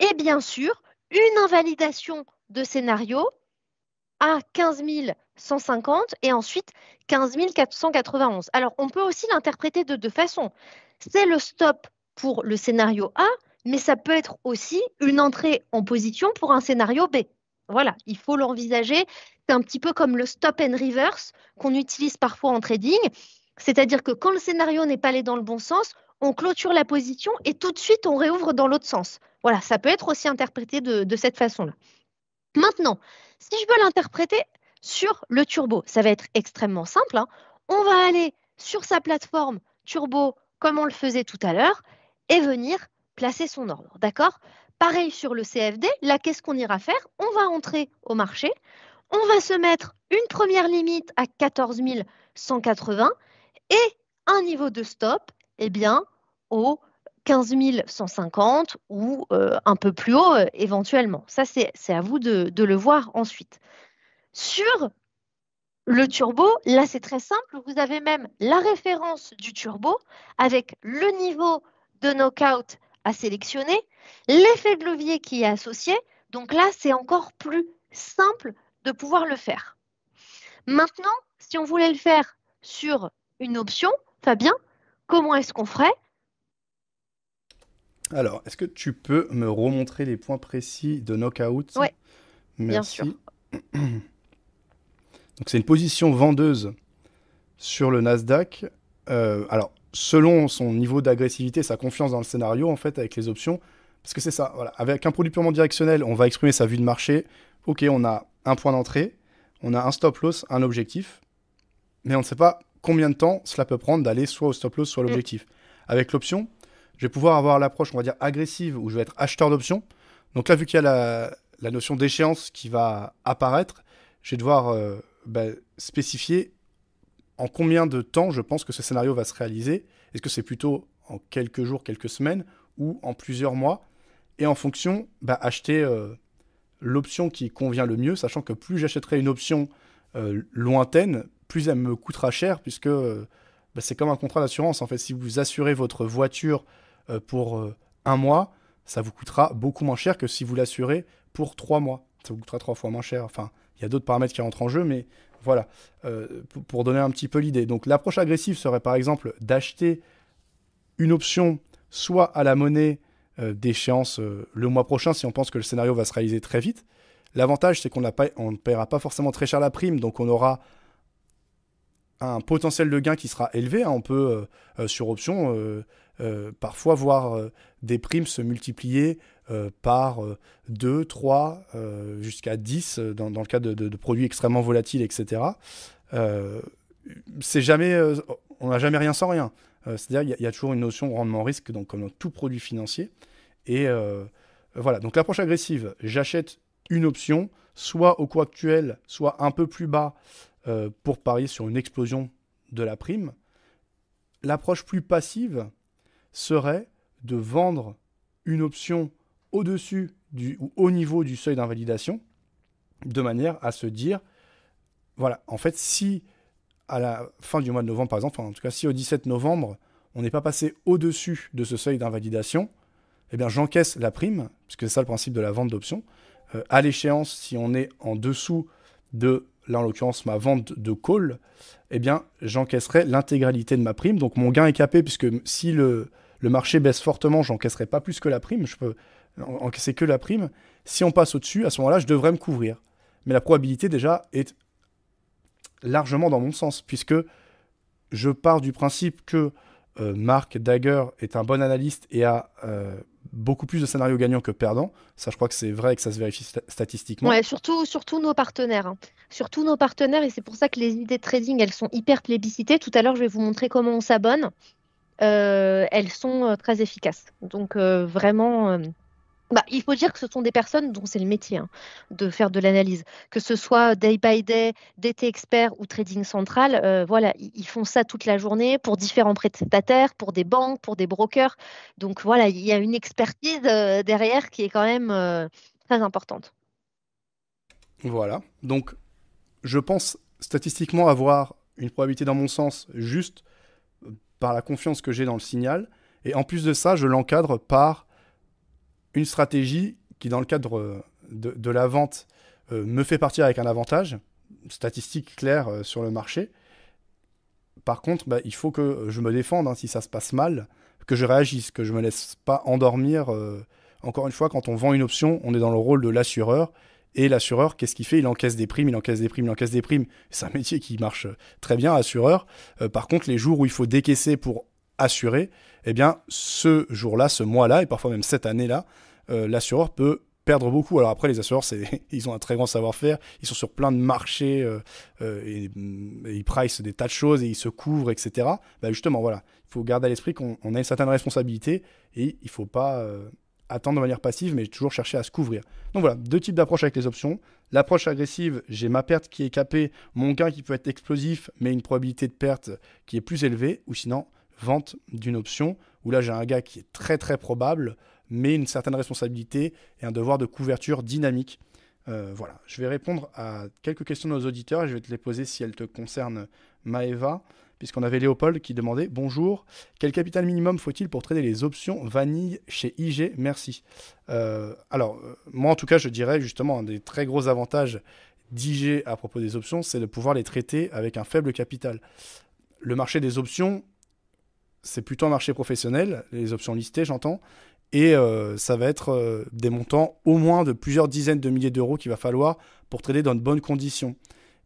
Et bien sûr, une invalidation de scénario à 15 150 et ensuite 15 491. Alors, on peut aussi l'interpréter de deux façons. C'est le stop pour le scénario A, mais ça peut être aussi une entrée en position pour un scénario B. Voilà, il faut l'envisager. C'est un petit peu comme le stop and reverse qu'on utilise parfois en trading. C'est-à-dire que quand le scénario n'est pas allé dans le bon sens, on clôture la position et tout de suite on réouvre dans l'autre sens. Voilà, ça peut être aussi interprété de cette façon-là. Maintenant, si je veux l'interpréter sur le turbo, ça va être extrêmement simple. Hein. On va aller sur sa plateforme turbo comme on le faisait tout à l'heure et venir placer son ordre. D'accord? Pareil sur le CFD, là, qu'est-ce qu'on ira faire? On va entrer au marché, on va se mettre une première limite à 14 180 et un niveau de stop, eh bien, au 15 150 ou euh, un peu plus haut euh, éventuellement. Ça, c'est à vous de, le voir ensuite. Sur le turbo, là, c'est très simple. Vous avez même la référence du turbo avec le niveau de knockout à sélectionner, l'effet de levier qui est associé. Donc là, c'est encore plus simple de pouvoir le faire. Maintenant, si on voulait le faire sur une option, Fabien, comment est-ce qu'on ferait? Alors, est-ce que tu peux me remontrer les points précis de knockout? Oui, bien sûr. Donc, c'est une position vendeuse sur le Nasdaq. Euh, alors, selon son niveau d'agressivité, sa confiance dans le scénario, en fait, avec les options, parce que c'est ça, voilà. Avec un produit purement directionnel, on va exprimer sa vue de marché. Ok, on a un point d'entrée, on a un stop loss, un objectif, mais on ne sait pas combien de temps cela peut prendre d'aller soit au stop loss, soit à mm. l'objectif. Avec l'option, je vais pouvoir avoir l'approche, on va dire, agressive, où je vais être acheteur d'options. Donc là, vu qu'il y a la, notion d'échéance qui va apparaître, je vais devoir euh, bah, spécifier en combien de temps je pense que ce scénario va se réaliser. Est-ce que c'est plutôt en quelques jours, quelques semaines, ou en plusieurs mois? Et en fonction, bah, acheter euh, l'option qui convient le mieux, sachant que plus j'achèterai une option euh, lointaine, plus elle me coûtera cher, puisque bah, c'est comme un contrat d'assurance. En fait, si vous assurez votre voiture pour euh, un mois, ça vous coûtera beaucoup moins cher que si vous l'assurez pour trois mois. Ça vous coûtera trois fois moins cher. Enfin, il y a d'autres paramètres qui rentrent en jeu, mais voilà, euh, pour donner un petit peu l'idée. Donc l'approche agressive serait par exemple d'acheter une option soit à la monnaie d'échéance le mois prochain si on pense que le scénario va se réaliser très vite. L'avantage, c'est qu'on ne paiera pas forcément très cher la prime, donc on aura un potentiel de gain qui sera élevé. Hein. On peut, euh, euh, sur option, euh, parfois voir des primes se multiplier par 2, 3, jusqu'à 10 dans, le cas de, produits extrêmement volatiles, etc. c'est jamais, on n'a jamais rien sans rien. C'est-à-dire il y, a toujours une notion de rendement risque, donc comme dans tout produit financier. Et voilà, donc l'approche agressive, j'achète une option, soit au coût actuel, soit un peu plus bas euh, pour parier sur une explosion de la prime. L'approche plus passive serait de vendre une option au-dessus du, ou au niveau du seuil d'invalidation, de manière à se dire, voilà, en fait, si à la fin du mois de novembre, par exemple, en tout cas, si au 17 novembre, on n'est pas passé au-dessus de ce seuil d'invalidation, eh bien, j'encaisse la prime, puisque c'est ça le principe de la vente d'option. Euh, à l'échéance, si on est en dessous de là en l'occurrence ma vente de call, eh bien j'encaisserai l'intégralité de ma prime. Donc mon gain est capé puisque si le, le marché baisse fortement, j'encaisserai pas plus que la prime, je peux encaisser que la prime. Si on passe au-dessus, à ce moment-là, je devrais me couvrir. Mais la probabilité déjà est largement dans mon sens puisque je pars du principe que euh, Mark Dagger est un bon analyste et a euh, beaucoup plus de scénarios gagnants que perdants. Ça, je crois que c'est vrai et que ça se vérifie statistiquement. Ouais, surtout, surtout nos partenaires. Hein. Surtout nos partenaires, et c'est pour ça que les idées de trading, elles sont hyper plébiscitées. Tout à l'heure, je vais vous montrer comment on s'abonne. Euh, elles sont euh, très efficaces. Donc, euh, vraiment. Bah, il faut dire que ce sont des personnes dont c'est le métier hein, de faire de l'analyse, que ce soit day by day, DT expert ou trading central. Voilà, ils font ça toute la journée pour différents prestataires, pour des banques, pour des brokers. Donc voilà, il y a une expertise derrière qui est quand même très importante. Voilà. Donc, je pense statistiquement avoir une probabilité dans mon sens juste par la confiance que j'ai dans le signal. Et en plus de ça, je l'encadre par une stratégie qui, dans le cadre euh, de, la vente, euh, me fait partir avec un avantage, statistique claire euh, sur le marché. Par contre, bah, il faut que je me défende hein, si ça se passe mal, que je réagisse, que je ne me laisse pas endormir. encore une fois, quand on vend une option, on est dans le rôle de l'assureur. Et l'assureur, qu'est-ce qu'il fait? Il encaisse des primes, il encaisse des primes, il encaisse des primes. C'est un métier qui marche très bien, assureur. par contre, les jours où il faut décaisser pour assurer, eh bien, ce jour-là, ce mois-là, et parfois même cette année-là, euh, l'assureur peut perdre beaucoup. Alors après, les assureurs, ils ont un très grand savoir-faire. Ils sont sur plein de marchés euh, euh, et, ils price des tas de choses et ils se couvrent, etc. Bah justement, voilà, il faut garder à l'esprit qu'on a une certaine responsabilité et il ne faut pas attendre de manière passive, mais toujours chercher à se couvrir. Donc voilà, deux types d'approches avec les options. L'approche agressive, j'ai ma perte qui est capée, mon gain qui peut être explosif, mais une probabilité de perte qui est plus élevée, ou sinon, vente d'une option, où là j'ai un gars qui est très très probable, mais une certaine responsabilité et un devoir de couverture dynamique. Euh, voilà, je vais répondre à quelques questions de nos auditeurs et je vais te les poser si elles te concernent, Maeva, puisqu'on avait Léopold qui demandait Bonjour, quel capital minimum faut-il pour trader les options vanille chez IG Merci. Euh, alors, euh, moi en tout cas, je dirais justement un des très gros avantages d'IG à propos des options, c'est de pouvoir les traiter avec un faible capital. Le marché des options, c'est plutôt un marché professionnel, les options listées, j'entends, et euh, ça va être des montants au moins de plusieurs dizaines de milliers d'euros qu'il va falloir pour trader dans de bonnes conditions.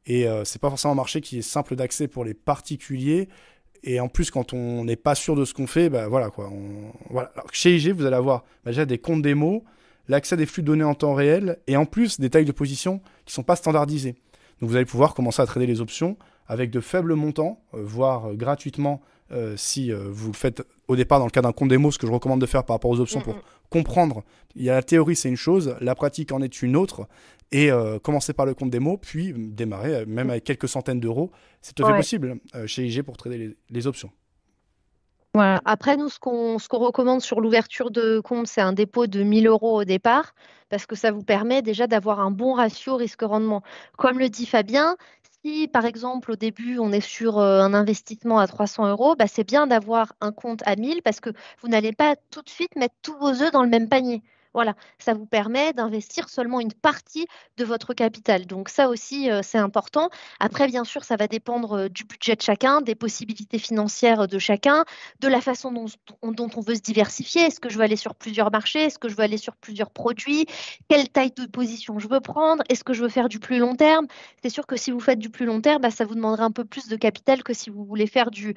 Et euh, c'est pas forcément un marché qui est simple d'accès pour les particuliers. Et en plus, quand on n'est pas sûr de ce qu'on fait, bah voilà quoi. Voilà. chez IG, vous allez avoir bah, déjà des comptes démo, l'accès à des flux de données en temps réel, et en plus des tailles de position qui ne sont pas standardisées. Donc vous allez pouvoir commencer à trader les options avec de faibles montants, voire gratuitement euh, si euh, vous le faites au départ dans le cas d'un compte démo, ce que je recommande de faire par rapport aux options pour comprendre. Il y a la théorie, c'est une chose, la pratique en est une autre. Et euh, commencer par le compte démo, puis démarrer, même mm. avec quelques centaines d'euros, c'est tout à fait possible chez IG pour trader les, options. Voilà. Après, nous, ce qu'on recommande sur l'ouverture de compte, c'est un dépôt de 1000 euros au départ, parce que ça vous permet déjà d'avoir un bon ratio risque-rendement. Comme le dit Fabien, si, par exemple, au début, on est sur euh, un investissement à 300 euros, bah, c'est bien d'avoir un compte à 1000 parce que vous n'allez pas tout de suite mettre tous vos œufs dans le même panier. Voilà, ça vous permet d'investir seulement une partie de votre capital. Donc ça aussi, euh, c'est important. Après, bien sûr, ça va dépendre euh, du budget de chacun, des possibilités financières de chacun, de la façon dont, on veut se diversifier. Est-ce que je veux aller sur plusieurs marchés? Est-ce que je veux aller sur plusieurs produits? Quelle taille de position je veux prendre? Est-ce que je veux faire du plus long terme? C'est sûr que si vous faites du plus long terme, bah, ça vous demandera un peu plus de capital que si vous voulez faire du,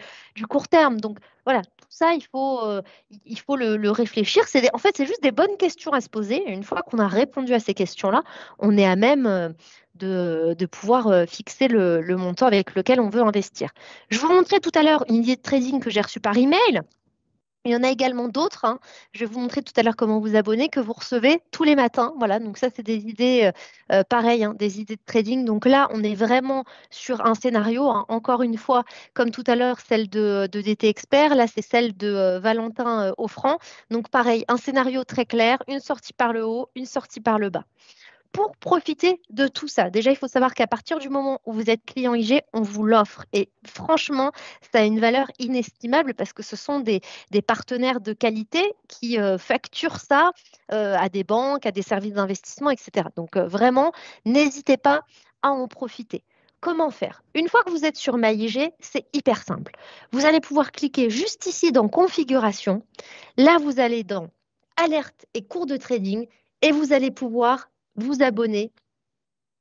court terme. Donc voilà, tout ça, il faut, euh, il faut le, réfléchir. en fait, c'est juste des bonnes questions à se poser. une fois qu'on a répondu à ces questions-là, on est à même euh, de, pouvoir euh, fixer le, le, montant avec lequel on veut investir. Je vous montrais tout à l'heure une idée de trading que j'ai reçue par email. Il y en a également d'autres. Hein. Je vais vous montrer tout à l'heure comment vous abonner, que vous recevez tous les matins. Voilà, donc ça, c'est des idées euh, euh, pareilles, hein, des idées de trading. Donc là, on est vraiment sur un scénario, hein. encore une fois, comme tout à l'heure, celle de, DT Expert. Là, c'est celle de euh, Valentin Offrand. Donc pareil, un scénario très clair, une sortie par le haut, une sortie par le bas pour profiter de tout ça, déjà, il faut savoir qu'à partir du moment où vous êtes client IG, on vous l'offre. Et franchement, ça a une valeur inestimable parce que ce sont des, partenaires de qualité qui euh, facturent ça euh, à des banques, à des services d'investissement, etc. Donc euh, vraiment, n'hésitez pas à en profiter. Comment faire? Une fois que vous êtes sur MyIG, c'est hyper simple. Vous allez pouvoir cliquer juste ici dans Configuration. Là, vous allez dans Alerte et cours de trading et vous allez pouvoir vous abonner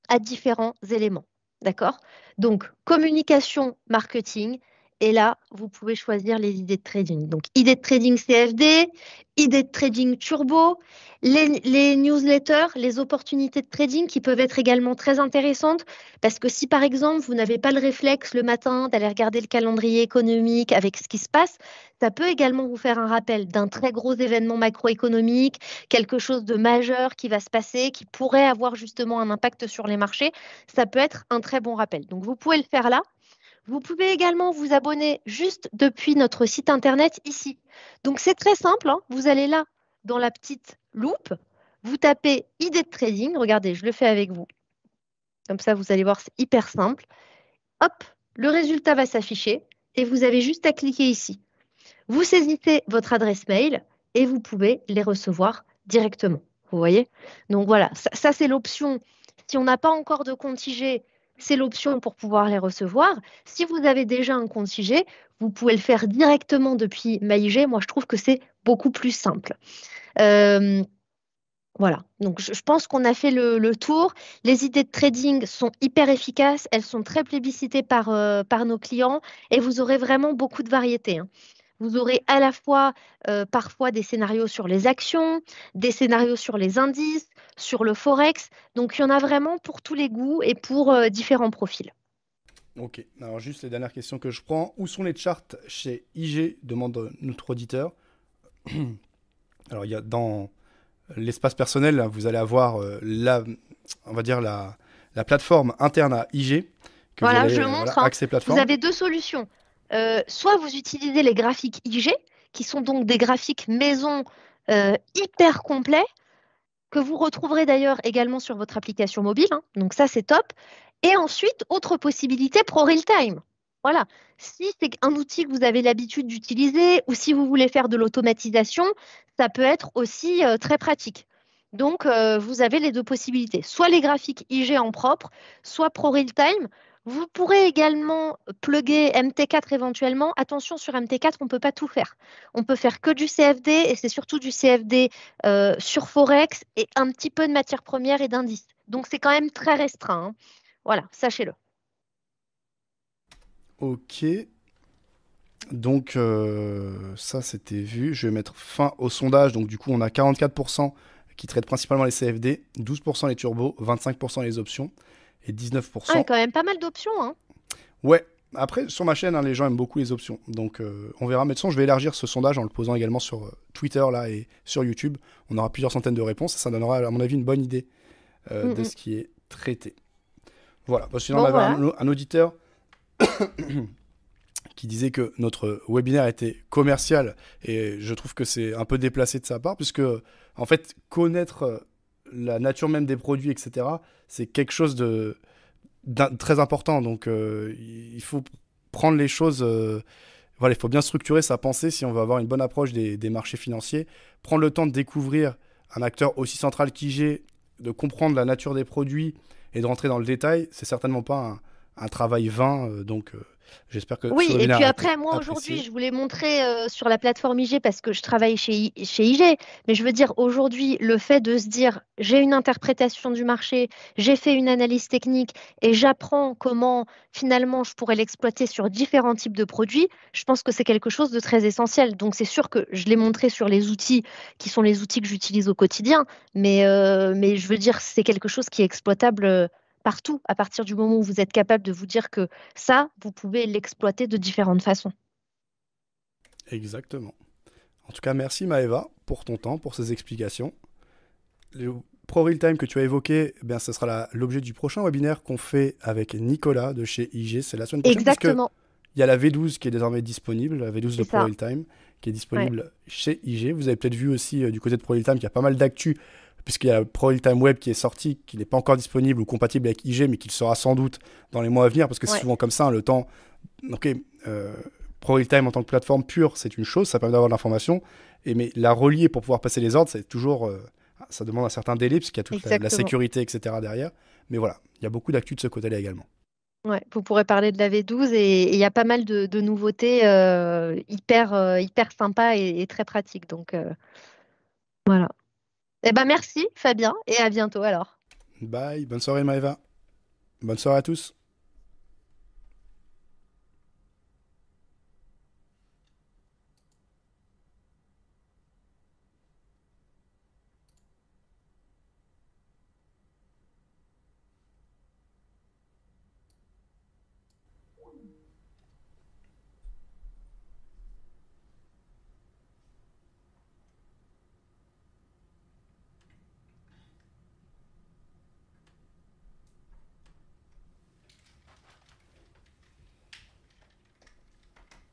à différents éléments. D'accord? Donc, communication, marketing. Et là, vous pouvez choisir les idées de trading. Donc, idées de trading CFD, idées de trading turbo, les, newsletters, les opportunités de trading qui peuvent être également très intéressantes parce que si par exemple vous n'avez pas le réflexe le matin d'aller regarder le calendrier économique avec ce qui se passe, ça peut également vous faire un rappel d'un très gros événement macroéconomique, quelque chose de majeur qui va se passer, qui pourrait avoir justement un impact sur les marchés. Ça peut être un très bon rappel. Donc vous pouvez le faire là. Vous pouvez également vous abonner juste depuis notre site internet ici. Donc c'est très simple, hein. vous allez là dans la petite loupe, vous tapez idée de trading, regardez, je le fais avec vous. Comme ça, vous allez voir, c'est hyper simple. Hop, le résultat va s'afficher et vous avez juste à cliquer ici. Vous saisissez votre adresse mail et vous pouvez les recevoir directement. Vous voyez? Donc voilà, ça, ça c'est l'option. Si on n'a pas encore de compte IG, c'est l'option pour pouvoir les recevoir. Si vous avez déjà un compte IG, vous pouvez le faire directement depuis MyIG. Moi, je trouve que c'est beaucoup plus simple. Euh, voilà, donc je, pense qu'on a fait le, tour. Les idées de trading sont hyper efficaces, elles sont très plébiscitées par, euh, nos clients et vous aurez vraiment beaucoup de variétés. Hein. Vous aurez à la fois euh, parfois des scénarios sur les actions, des scénarios sur les indices, sur le forex. Donc il y en a vraiment pour tous les goûts et pour euh, différents profils. Ok, alors juste les dernières questions que je prends. Où sont les charts chez IG demande notre auditeur. Alors il y a dans l'espace personnel, vous allez avoir euh, la, on va dire la, la plateforme interne à IG. voilà, je montre. Hein. Vous avez deux solutions. Euh, soit vous utilisez les graphiques IG, qui sont donc des graphiques maison euh, hyper complets, que vous retrouverez d'ailleurs également sur votre application mobile. Hein. Donc ça, c'est top. Et ensuite, autre possibilité, Pro Real Time. Voilà. Si c'est un outil que vous avez l'habitude d'utiliser ou si vous voulez faire de l'automatisation, ça peut être aussi euh, très pratique. Donc, vous avez les deux possibilités. Soit les graphiques IG en propre, soit Pro Real Time. Vous pourrez également plugger MT4 éventuellement. Attention, sur MT4, on ne peut pas tout faire. On peut faire que du CFD et c'est surtout du CFD euh, sur Forex et un petit peu de matière première et d'indices. Donc c'est quand même très restreint. Hein. Voilà, sachez-le. Ok. Donc euh, ça c'était vu. Je vais mettre fin au sondage. Donc du coup on a 44% qui traitent principalement les CFD, 12% les turbos, 25% les options et 19%. Ah, il y a quand même pas mal d'options. Hein. Ouais. Après, sur ma chaîne, hein, les gens aiment beaucoup les options. Donc, euh, on verra. Mais de toute façon, je vais élargir ce sondage en le posant également sur euh, Twitter là, et sur YouTube. On aura plusieurs centaines de réponses. Ça donnera, à mon avis, une bonne idée euh, de ce qui est traité. Voilà. sinon, on avait Un, auditeur qui disait que notre webinaire était commercial. Et je trouve que c'est un peu déplacé de sa part, puisque, en fait, connaître la nature même des produits, etc., c'est quelque chose de très important. Donc, il faut prendre les choses. voilà, il faut bien structurer sa pensée si on veut avoir une bonne approche des, des marchés financiers. Prendre le temps de découvrir un acteur aussi central qu'IG, de comprendre la nature des produits et de rentrer dans le détail, c'est certainement pas un, un travail vain. donc, J'espère que Oui, et puis après, moi aujourd'hui, je voulais montrer euh, sur la plateforme IG parce que je travaille chez, chez IG, mais je veux dire aujourd'hui, le fait de se dire j'ai une interprétation du marché, j'ai fait une analyse technique et j'apprends comment finalement je pourrais l'exploiter sur différents types de produits, je pense que c'est quelque chose de très essentiel. Donc c'est sûr que je l'ai montré sur les outils qui sont les outils que j'utilise au quotidien, mais, euh, mais je veux dire, c'est quelque chose qui est exploitable euh, partout à partir du moment où vous êtes capable de vous dire que ça, vous pouvez l'exploiter de différentes façons. Exactement. En tout cas, merci Maëva pour ton temps, pour ces explications. Le Pro Real Time que tu as évoqué, eh bien, ce sera l'objet du prochain webinaire qu'on fait avec Nicolas de chez IG. C'est la semaine prochaine. Exactement. Il y a la V12 qui est désormais disponible, la V12 de Pro Real Time, qui est disponible chez IG. Vous avez peut-être vu aussi euh, du côté de Pro Real Time qu'il y a pas mal d'actu puisqu'il y a Pro Time Web qui est sorti, qui n'est pas encore disponible ou compatible avec IG, mais qui le sera sans doute dans les mois à venir, parce que c'est souvent comme ça, hein, le temps. Ok, euh, Pro Time en tant que plateforme pure, c'est une chose, ça permet d'avoir de l'information, et mais la relier pour pouvoir passer les ordres, c'est toujours, euh, ça demande un certain délai, parce qu'il y a toute la, sécurité, etc. derrière. Mais voilà, il y a beaucoup d'actu de ce côté-là également. Ouais, vous pourrez parler de la V12 et il y a pas mal de, nouveautés euh, hyper, euh, hyper sympas et, et, très pratiques. Donc voilà. Eh ben merci Fabien et à bientôt alors. Bye, bonne soirée Maëva. Bonne soirée à tous.